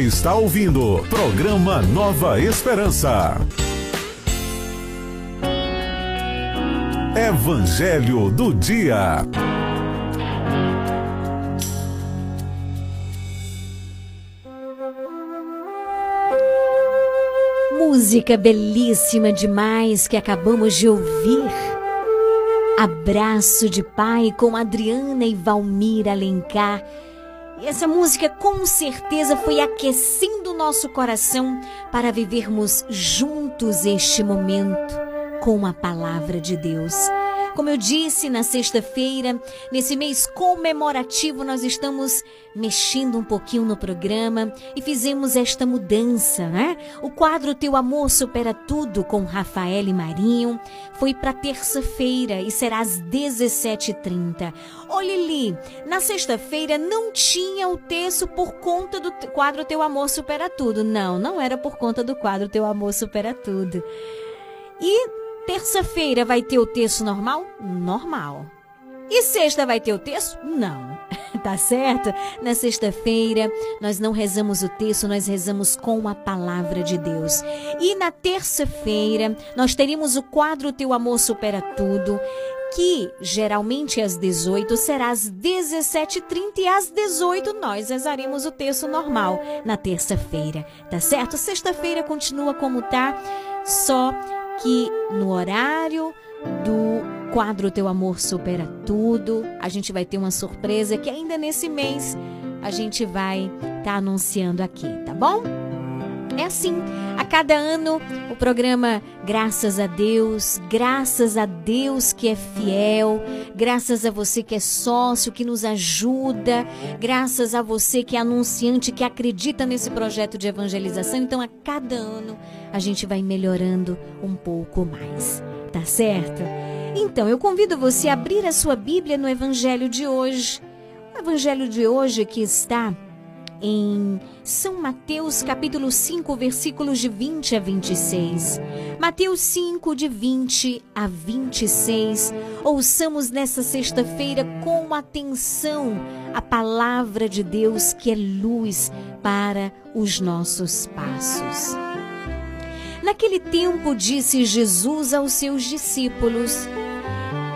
Está ouvindo programa Nova Esperança. Evangelho do Dia. Música belíssima demais que acabamos de ouvir. Abraço de pai com Adriana e Valmir Alencar. E essa música com certeza foi aquecendo nosso coração para vivermos juntos este momento com a palavra de Deus. Como eu disse na sexta-feira, nesse mês comemorativo, nós estamos mexendo um pouquinho no programa e fizemos esta mudança, né? O quadro Teu Amor Supera Tudo com Rafael e Marinho foi para terça-feira e será às 17h30. Ô Lili, na sexta-feira não tinha o texto por conta do quadro Teu Amor Supera Tudo. Não, não era por conta do quadro Teu Amor Supera Tudo. E terça-feira vai ter o texto normal? Normal. E sexta vai ter o texto? Não. Tá certo? Na sexta-feira, nós não rezamos o texto, nós rezamos com a palavra de Deus. E na terça-feira, nós teríamos o quadro Teu Amor Supera Tudo, que geralmente às 18 será às 17h30 e às 18 nós rezaremos o texto normal na terça-feira, tá certo? Sexta-feira continua como tá, só que no horário do quadro Teu Amor Supera Tudo, a gente vai ter uma surpresa que ainda nesse mês a gente vai estar tá anunciando aqui, tá bom? É assim, a cada ano o programa Graças a Deus, graças a Deus que é fiel, graças a você que é sócio, que nos ajuda, graças a você que é anunciante, que acredita nesse projeto de evangelização. Então, a cada ano a gente vai melhorando um pouco mais, tá certo? Então, eu convido você a abrir a sua Bíblia no Evangelho de hoje. O Evangelho de hoje que está em São Mateus capítulo 5, versículos de 20 a 26. Mateus 5, de 20 a 26. Ouçamos nessa sexta-feira com atenção a palavra de Deus que é luz para os nossos passos. Naquele tempo disse Jesus aos seus discípulos: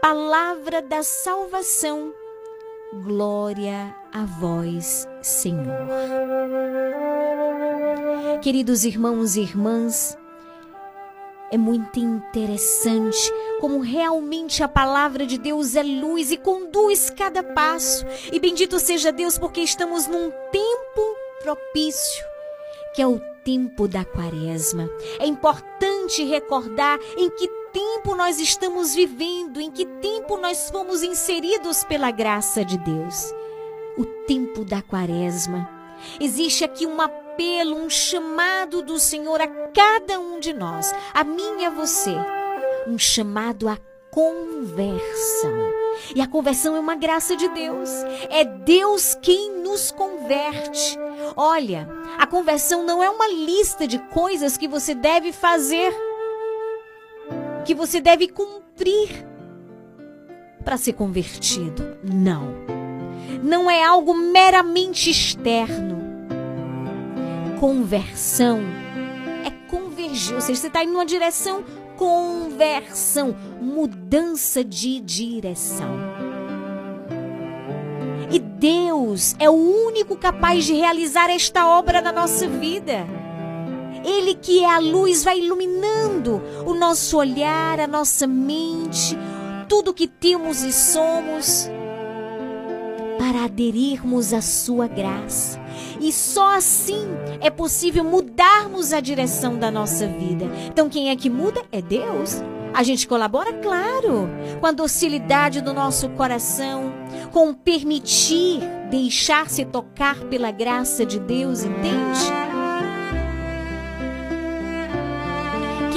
palavra da salvação. Glória a vós, Senhor. Queridos irmãos e irmãs, é muito interessante como realmente a palavra de Deus é luz e conduz cada passo. E bendito seja Deus, porque estamos num tempo propício, que é o tempo da quaresma. É importante recordar em que tempo nós estamos vivendo, em que tempo nós fomos inseridos pela graça de Deus. O tempo da quaresma. Existe aqui um apelo, um chamado do Senhor a cada um de nós, a mim e a você. Um chamado à conversão. E a conversão é uma graça de Deus. É Deus quem nos converte. Olha, a conversão não é uma lista de coisas que você deve fazer, que você deve cumprir para ser convertido. Não. Não é algo meramente externo. Conversão é convergir, ou seja, você está indo numa direção conversão, mudança de direção. E Deus é o único capaz de realizar esta obra na nossa vida. Ele que é a luz vai iluminando o nosso olhar, a nossa mente, tudo que temos e somos para aderirmos à sua graça. E só assim é possível mudarmos a direção da nossa vida. Então quem é que muda? É Deus. A gente colabora, claro, com a docilidade do nosso coração, com permitir deixar-se tocar pela graça de Deus, entende?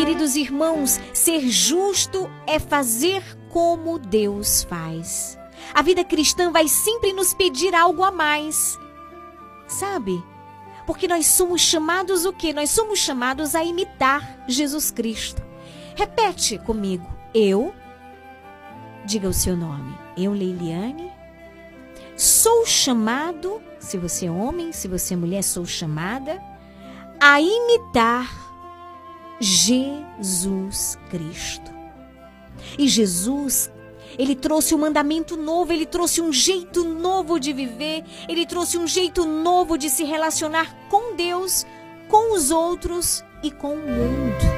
Queridos irmãos, ser justo é fazer como Deus faz. A vida cristã vai sempre nos pedir algo a mais. Sabe? Porque nós somos chamados o quê? Nós somos chamados a imitar Jesus Cristo. Repete comigo. Eu, diga o seu nome. Eu, Leiliane, sou chamado, se você é homem, se você é mulher, sou chamada a imitar Jesus Cristo. E Jesus ele trouxe um mandamento novo, ele trouxe um jeito novo de viver, ele trouxe um jeito novo de se relacionar com Deus, com os outros e com o mundo.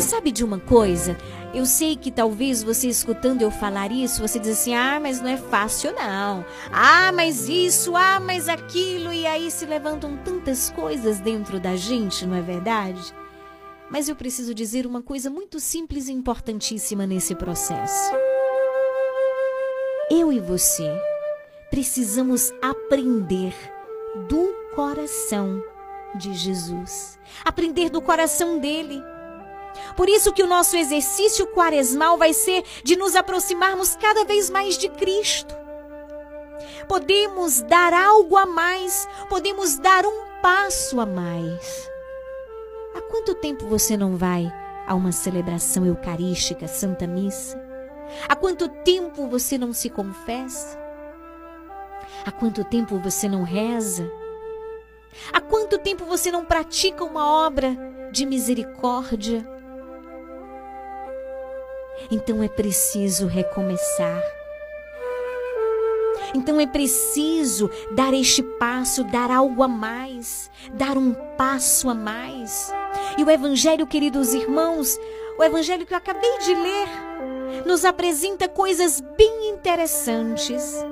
E sabe de uma coisa? Eu sei que talvez você escutando eu falar isso, você diz assim: ah, mas não é fácil não. Ah, mas isso, ah, mas aquilo. E aí se levantam tantas coisas dentro da gente, não é verdade? Mas eu preciso dizer uma coisa muito simples e importantíssima nesse processo. Eu e você precisamos aprender do coração de Jesus, aprender do coração dele. Por isso que o nosso exercício quaresmal vai ser de nos aproximarmos cada vez mais de Cristo. Podemos dar algo a mais, podemos dar um passo a mais. Há quanto tempo você não vai a uma celebração eucarística, Santa Missa? Há quanto tempo você não se confessa? Há quanto tempo você não reza? Há quanto tempo você não pratica uma obra de misericórdia? Então é preciso recomeçar. Então é preciso dar este passo, dar algo a mais, dar um passo a mais. E o Evangelho, queridos irmãos, o Evangelho que eu acabei de ler, nos apresenta coisas bem interessantes.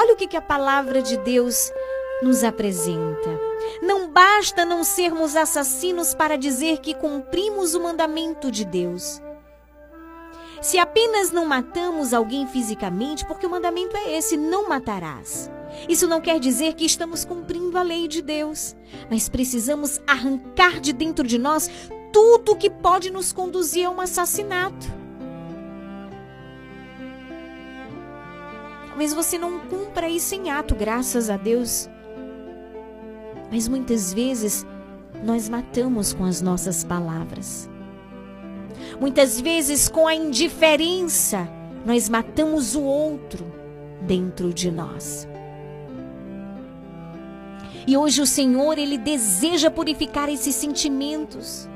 Olha o que, que a palavra de Deus nos apresenta. Não basta não sermos assassinos para dizer que cumprimos o mandamento de Deus. Se apenas não matamos alguém fisicamente, porque o mandamento é esse: não matarás. Isso não quer dizer que estamos cumprindo a lei de Deus, mas precisamos arrancar de dentro de nós tudo que pode nos conduzir a um assassinato. Talvez você não cumpra isso em ato, graças a Deus. Mas muitas vezes nós matamos com as nossas palavras. Muitas vezes, com a indiferença, nós matamos o outro dentro de nós. E hoje o Senhor, ele deseja purificar esses sentimentos.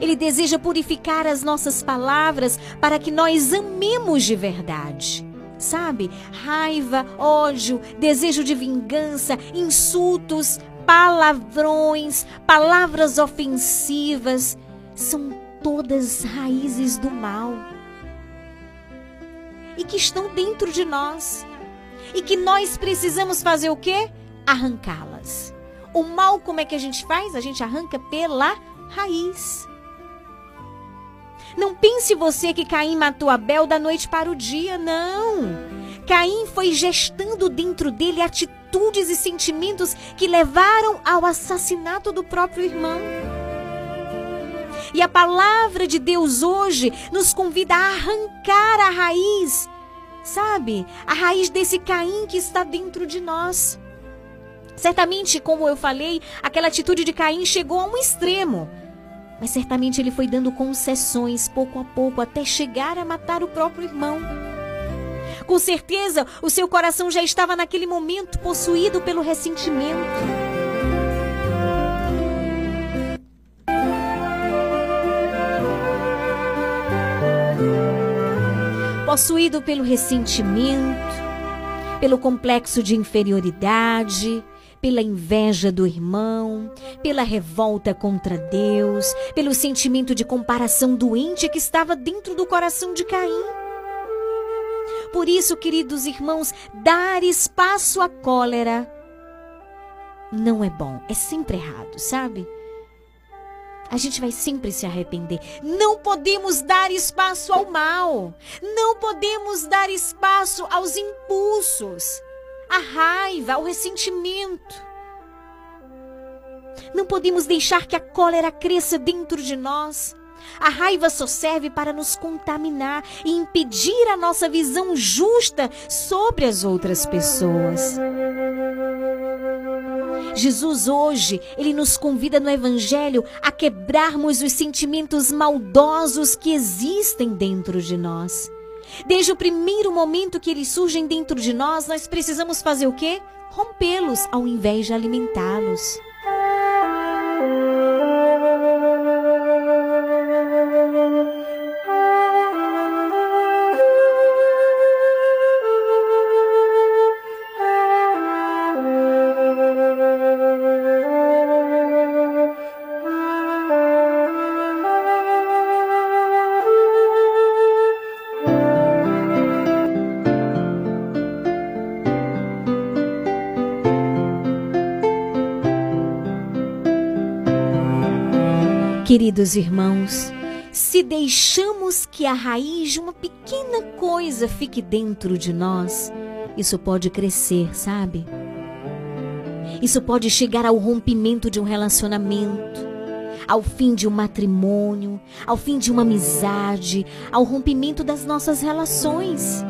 Ele deseja purificar as nossas palavras para que nós amemos de verdade. Sabe? Raiva, ódio, desejo de vingança, insultos, palavrões, palavras ofensivas são todas raízes do mal. E que estão dentro de nós. E que nós precisamos fazer o quê? Arrancá-las. O mal, como é que a gente faz? A gente arranca pela raiz. Não pense você que Caim matou Abel da noite para o dia, não. Caim foi gestando dentro dele atitudes e sentimentos que levaram ao assassinato do próprio irmão. E a palavra de Deus hoje nos convida a arrancar a raiz, sabe? A raiz desse Caim que está dentro de nós. Certamente, como eu falei, aquela atitude de Caim chegou a um extremo. Mas certamente ele foi dando concessões pouco a pouco até chegar a matar o próprio irmão. Com certeza, o seu coração já estava naquele momento possuído pelo ressentimento. Possuído pelo ressentimento, pelo complexo de inferioridade, pela inveja do irmão, pela revolta contra Deus, pelo sentimento de comparação doente que estava dentro do coração de Caim. Por isso, queridos irmãos, dar espaço à cólera não é bom, é sempre errado, sabe? A gente vai sempre se arrepender. Não podemos dar espaço ao mal. Não podemos dar espaço aos impulsos a raiva, o ressentimento. Não podemos deixar que a cólera cresça dentro de nós. A raiva só serve para nos contaminar e impedir a nossa visão justa sobre as outras pessoas. Jesus hoje, ele nos convida no evangelho a quebrarmos os sentimentos maldosos que existem dentro de nós. Desde o primeiro momento que eles surgem dentro de nós, nós precisamos fazer o quê? Rompê-los ao invés de alimentá-los. Queridos irmãos, se deixamos que a raiz de uma pequena coisa fique dentro de nós, isso pode crescer, sabe? Isso pode chegar ao rompimento de um relacionamento, ao fim de um matrimônio, ao fim de uma amizade, ao rompimento das nossas relações.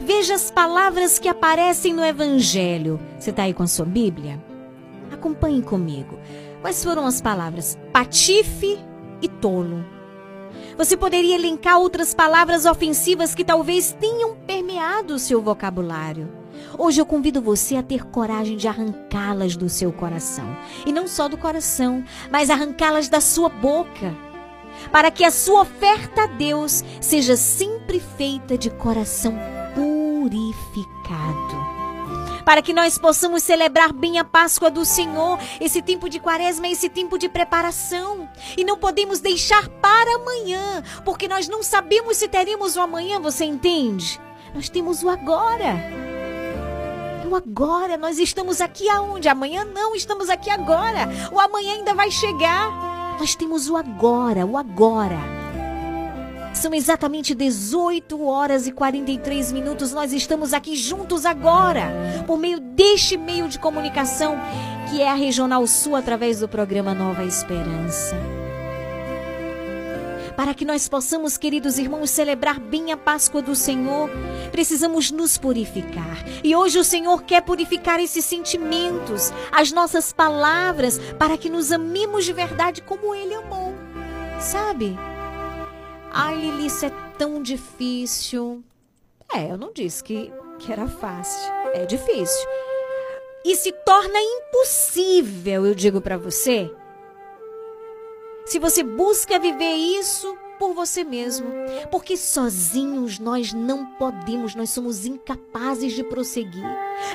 Veja as palavras que aparecem no Evangelho. Você está aí com a sua Bíblia? Acompanhe comigo. Quais foram as palavras? Patife e tolo. Você poderia elencar outras palavras ofensivas que talvez tenham permeado o seu vocabulário. Hoje eu convido você a ter coragem de arrancá-las do seu coração. E não só do coração, mas arrancá-las da sua boca. Para que a sua oferta a Deus seja sempre feita de coração purificado para que nós possamos celebrar bem a Páscoa do Senhor, esse tempo de quaresma, esse tempo de preparação. E não podemos deixar para amanhã, porque nós não sabemos se teremos o amanhã, você entende? Nós temos o agora. O agora, nós estamos aqui aonde? Amanhã não, estamos aqui agora. O amanhã ainda vai chegar. Nós temos o agora, o agora. São exatamente 18 horas e 43 minutos. Nós estamos aqui juntos agora, por meio deste meio de comunicação que é a Regional Sul através do programa Nova Esperança. Para que nós possamos, queridos irmãos, celebrar bem a Páscoa do Senhor, precisamos nos purificar. E hoje o Senhor quer purificar esses sentimentos, as nossas palavras, para que nos amemos de verdade como Ele amou. Sabe? Ai, Lili, isso é tão difícil. É, eu não disse que, que era fácil. É difícil. E se torna impossível, eu digo para você, Se você busca viver isso por você mesmo, porque sozinhos nós não podemos, nós somos incapazes de prosseguir.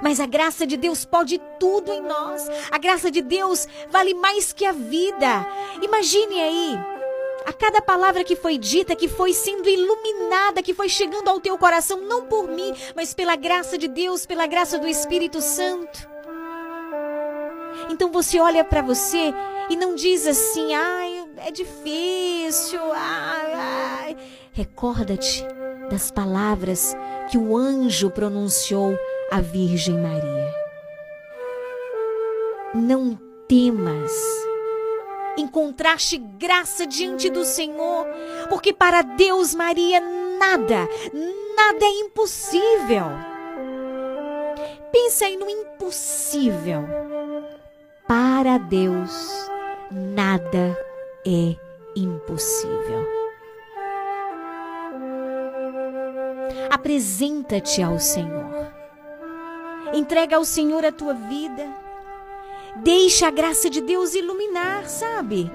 Mas a graça de Deus pode tudo em nós. A graça de Deus vale mais que a vida. Imagine aí, a cada palavra que foi dita, que foi sendo iluminada, que foi chegando ao teu coração, não por mim, mas pela graça de Deus, pela graça do Espírito Santo. Então você olha para você e não diz assim, ai, é difícil, ai, ai. Recorda-te das palavras que o anjo pronunciou à Virgem Maria. Não temas. Encontraste graça diante do Senhor, porque para Deus, Maria, nada, nada é impossível. Pensa aí no impossível. Para Deus, nada é impossível. Apresenta-te ao Senhor. Entrega ao Senhor a tua vida. Deixa a graça de Deus iluminar, sabe?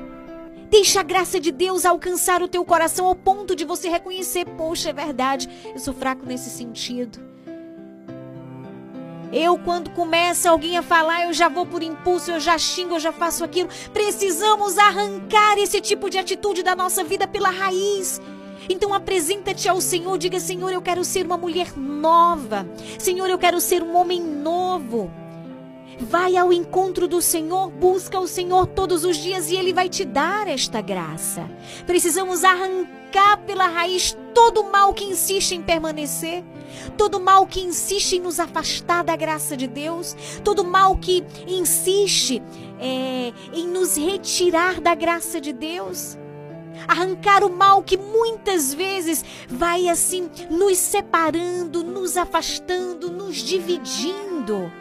Deixa a graça de Deus alcançar o teu coração ao ponto de você reconhecer: poxa, é verdade, eu sou fraco nesse sentido. Eu, quando começa alguém a falar, eu já vou por impulso, eu já xingo, eu já faço aquilo. Precisamos arrancar esse tipo de atitude da nossa vida pela raiz. Então apresenta-te ao Senhor, diga: Senhor, eu quero ser uma mulher nova. Senhor, eu quero ser um homem novo. Vai ao encontro do Senhor, busca o Senhor todos os dias e Ele vai te dar esta graça. Precisamos arrancar pela raiz todo o mal que insiste em permanecer, todo o mal que insiste em nos afastar da graça de Deus, todo o mal que insiste é, em nos retirar da graça de Deus. Arrancar o mal que muitas vezes vai assim nos separando, nos afastando, nos dividindo.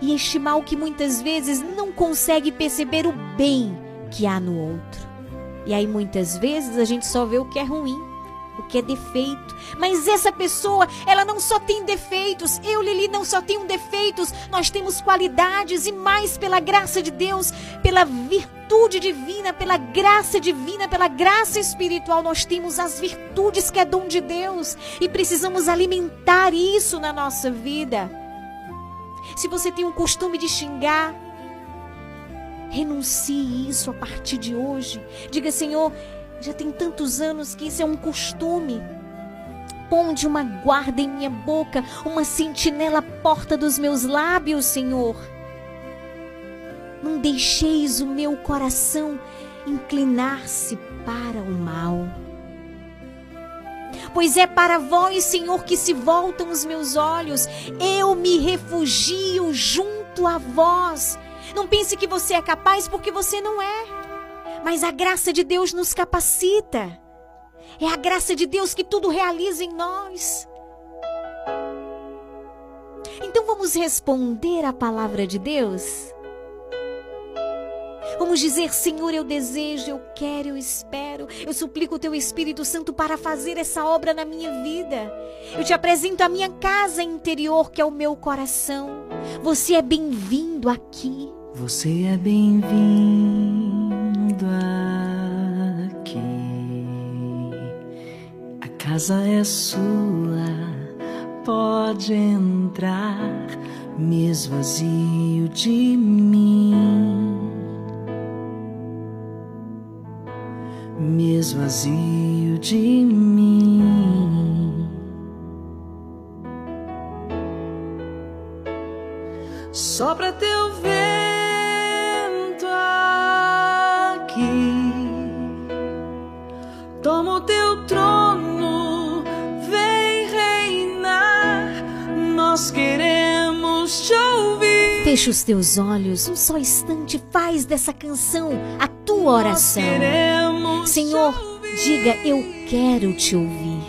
E este mal que muitas vezes não consegue perceber o bem que há no outro. E aí muitas vezes a gente só vê o que é ruim, o que é defeito. Mas essa pessoa, ela não só tem defeitos, eu, Lili, não só tenho defeitos, nós temos qualidades e mais pela graça de Deus, pela virtude divina, pela graça divina, pela graça espiritual, nós temos as virtudes que é dom de Deus e precisamos alimentar isso na nossa vida. Se você tem o costume de xingar, renuncie isso a partir de hoje. Diga, Senhor, já tem tantos anos que isso é um costume. Ponde uma guarda em minha boca, uma sentinela à porta dos meus lábios, Senhor. Não deixeis o meu coração inclinar-se para o mal. Pois é para vós, Senhor, que se voltam os meus olhos. Eu me refugio junto a vós. Não pense que você é capaz, porque você não é. Mas a graça de Deus nos capacita. É a graça de Deus que tudo realiza em nós. Então vamos responder à palavra de Deus? Vamos dizer, Senhor, eu desejo, eu quero, eu espero. Eu suplico o teu Espírito Santo para fazer essa obra na minha vida. Eu te apresento a minha casa interior, que é o meu coração. Você é bem-vindo aqui. Você é bem-vindo aqui. A casa é sua, pode entrar, me esvazio de mim. Me esvazio de mim. Sopra teu vento Fecha os teus olhos, um só instante, faz dessa canção a tua oração. Senhor, diga: Eu quero te ouvir.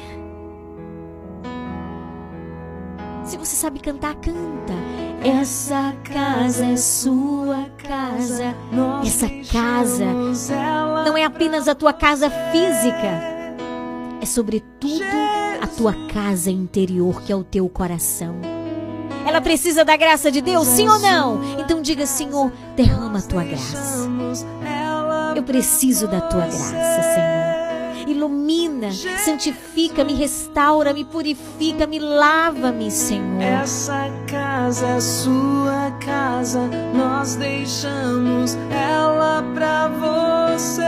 Se você sabe cantar, canta. Essa casa é sua casa. Essa casa não é apenas a tua casa física, é sobretudo a tua casa interior, que é o teu coração. Ela precisa da graça de Deus, sim ou não? Então diga, Senhor, derrama a tua graça. Eu preciso da tua graça, Senhor. Ilumina, santifica, me restaura, me purifica, me lava-me, Senhor. Essa casa é sua casa, nós deixamos ela pra você,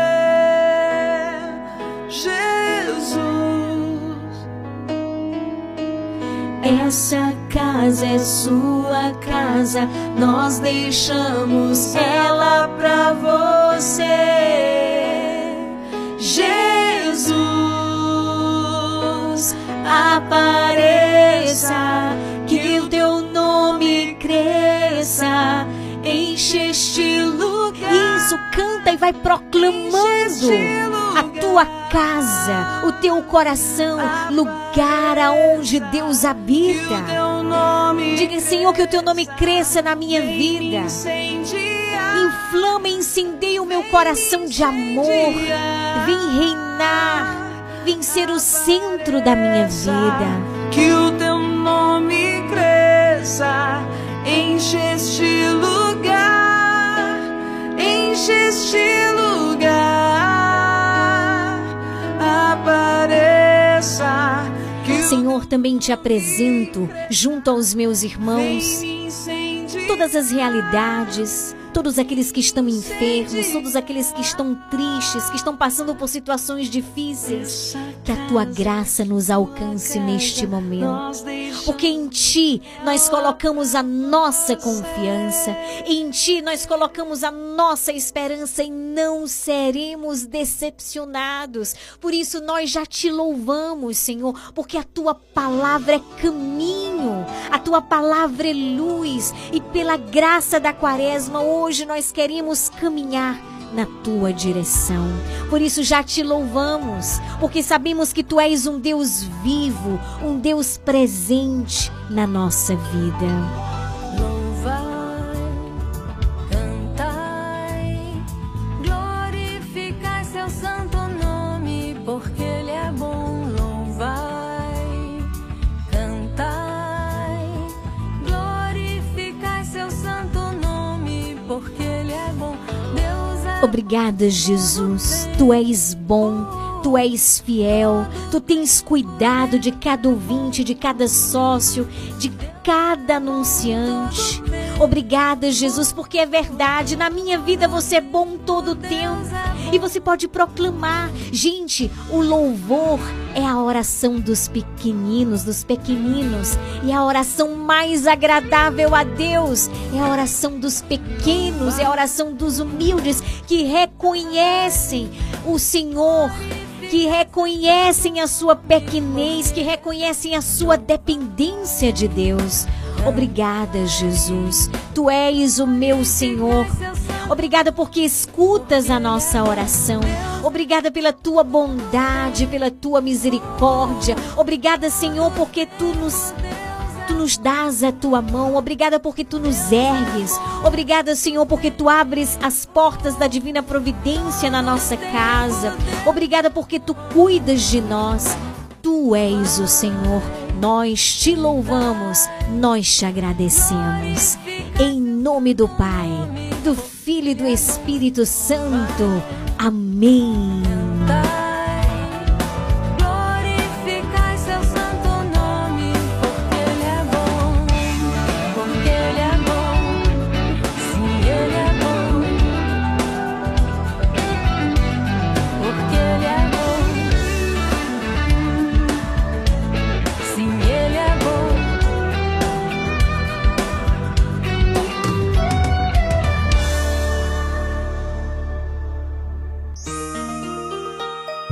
Jesus. Essa casa é sua casa, nós deixamos ela pra você, Jesus. Apareça, que o teu nome cresça, enche este lugar. Isso, canta e vai proclamando tua casa, o teu coração, lugar aonde Deus habita. Diga, Senhor, que o teu nome cresça na minha vida. Inflama e incendeia o meu coração de amor. Vem reinar, vem ser o centro da minha vida. Que o teu nome cresça, enche este lugar, enche este lugar, Senhor, também te apresento junto aos meus irmãos. Todas as realidades, todos aqueles que estão enfermos, todos aqueles que estão tristes, que estão passando por situações difíceis. Que a tua graça nos alcance neste momento. Porque em ti nós colocamos a nossa confiança, em ti nós colocamos a nossa esperança e não seremos decepcionados. Por isso nós já te louvamos, Senhor, porque a tua palavra é caminho, a tua palavra é luz e pela graça da quaresma hoje nós queremos caminhar na tua direção. Por isso já te louvamos, porque sabemos que tu és um Deus vivo, um Deus presente na nossa vida. Obrigada, Jesus. Tu és bom, tu és fiel, tu tens cuidado de cada ouvinte, de cada sócio, de cada anunciante. Obrigada, Jesus, porque é verdade. Na minha vida você é bom todo o tempo. E você pode proclamar. Gente, o louvor é a oração dos pequeninos, dos pequeninos. E a oração mais agradável a Deus é a oração dos pequenos, é a oração dos humildes que reconhecem o Senhor que reconhecem a sua pequenez, que reconhecem a sua dependência de Deus. Obrigada, Jesus. Tu és o meu Senhor. Obrigada porque escutas a nossa oração. Obrigada pela tua bondade, pela tua misericórdia. Obrigada, Senhor, porque tu nos Tu nos dás a tua mão. Obrigada porque tu nos ergues. Obrigada, Senhor, porque tu abres as portas da divina providência na nossa casa. Obrigada porque tu cuidas de nós. Tu és o Senhor. Nós te louvamos, nós te agradecemos. Em nome do Pai, do Filho e do Espírito Santo. Amém.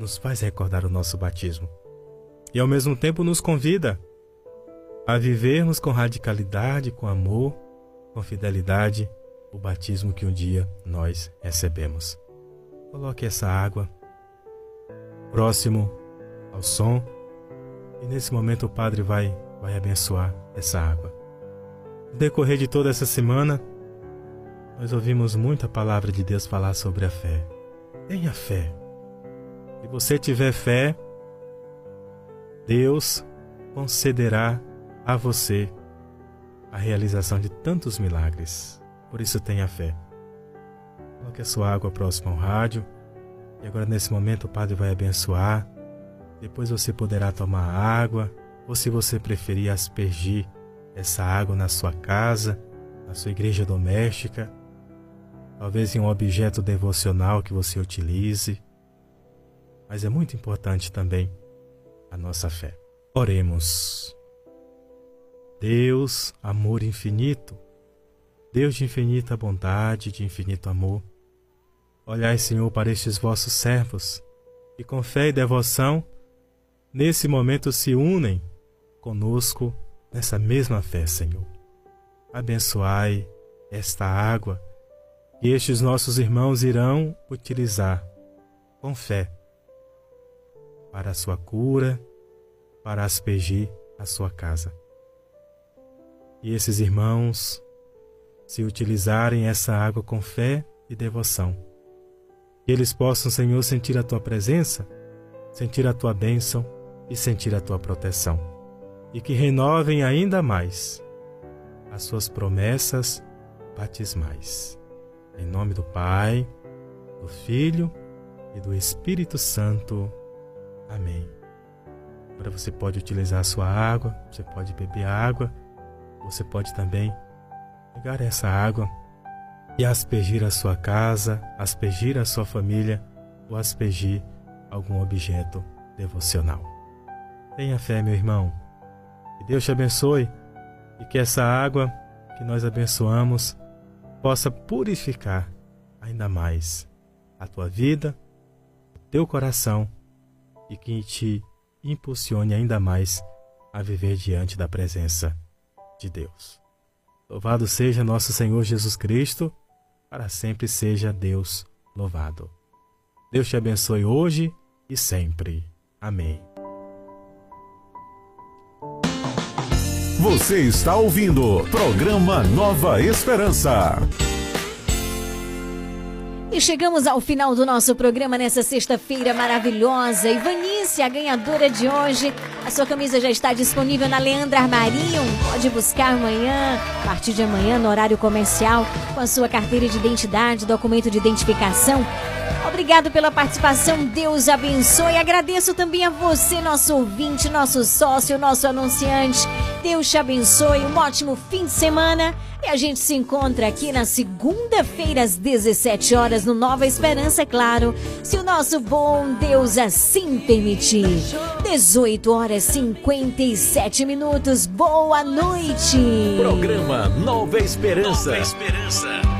Nos faz recordar o nosso batismo. E ao mesmo tempo nos convida a vivermos com radicalidade, com amor, com fidelidade o batismo que um dia nós recebemos. coloque essa água próximo ao som e nesse momento o Padre vai, vai abençoar essa água. No decorrer de toda essa semana, nós ouvimos muita palavra de Deus falar sobre a fé. Tenha fé. Se você tiver fé, Deus concederá a você a realização de tantos milagres. Por isso tenha fé. Coloque a sua água próxima ao rádio. E agora nesse momento o Padre vai abençoar. Depois você poderá tomar água, ou se você preferir aspergir essa água na sua casa, na sua igreja doméstica, talvez em um objeto devocional que você utilize. Mas é muito importante também a nossa fé. Oremos. Deus, amor infinito, Deus de infinita bondade, de infinito amor, olhai, Senhor, para estes vossos servos, que com fé e devoção, nesse momento se unem conosco nessa mesma fé, Senhor. Abençoai esta água que estes nossos irmãos irão utilizar com fé para a sua cura, para aspergir a sua casa. E esses irmãos, se utilizarem essa água com fé e devoção, que eles possam, Senhor, sentir a tua presença, sentir a tua bênção e sentir a tua proteção, e que renovem ainda mais as suas promessas batismais. Em nome do Pai, do Filho e do Espírito Santo. Amém. Agora você pode utilizar a sua água, você pode beber água, você pode também pegar essa água e aspergir a sua casa, aspergir a sua família ou aspergir algum objeto devocional. Tenha fé, meu irmão. Que Deus te abençoe e que essa água que nós abençoamos possa purificar ainda mais a tua vida, o teu coração e que te impulsione ainda mais a viver diante da presença de Deus. Louvado seja nosso Senhor Jesus Cristo, para sempre seja Deus louvado. Deus te abençoe hoje e sempre. Amém. Você está ouvindo programa Nova Esperança. E chegamos ao final do nosso programa nessa sexta-feira maravilhosa. Ivanice, a ganhadora de hoje. A sua camisa já está disponível na Leandra Armarinho. Pode buscar amanhã, a partir de amanhã, no horário comercial, com a sua carteira de identidade, documento de identificação. Obrigado pela participação, Deus abençoe. Agradeço também a você, nosso ouvinte, nosso sócio, nosso anunciante. Deus te abençoe, um ótimo fim de semana. E a gente se encontra aqui na segunda-feira, às 17 horas, no Nova Esperança, é claro, se o nosso bom Deus assim permitir. 18 horas e 57 minutos. Boa noite. Programa Nova Esperança. Nova Esperança.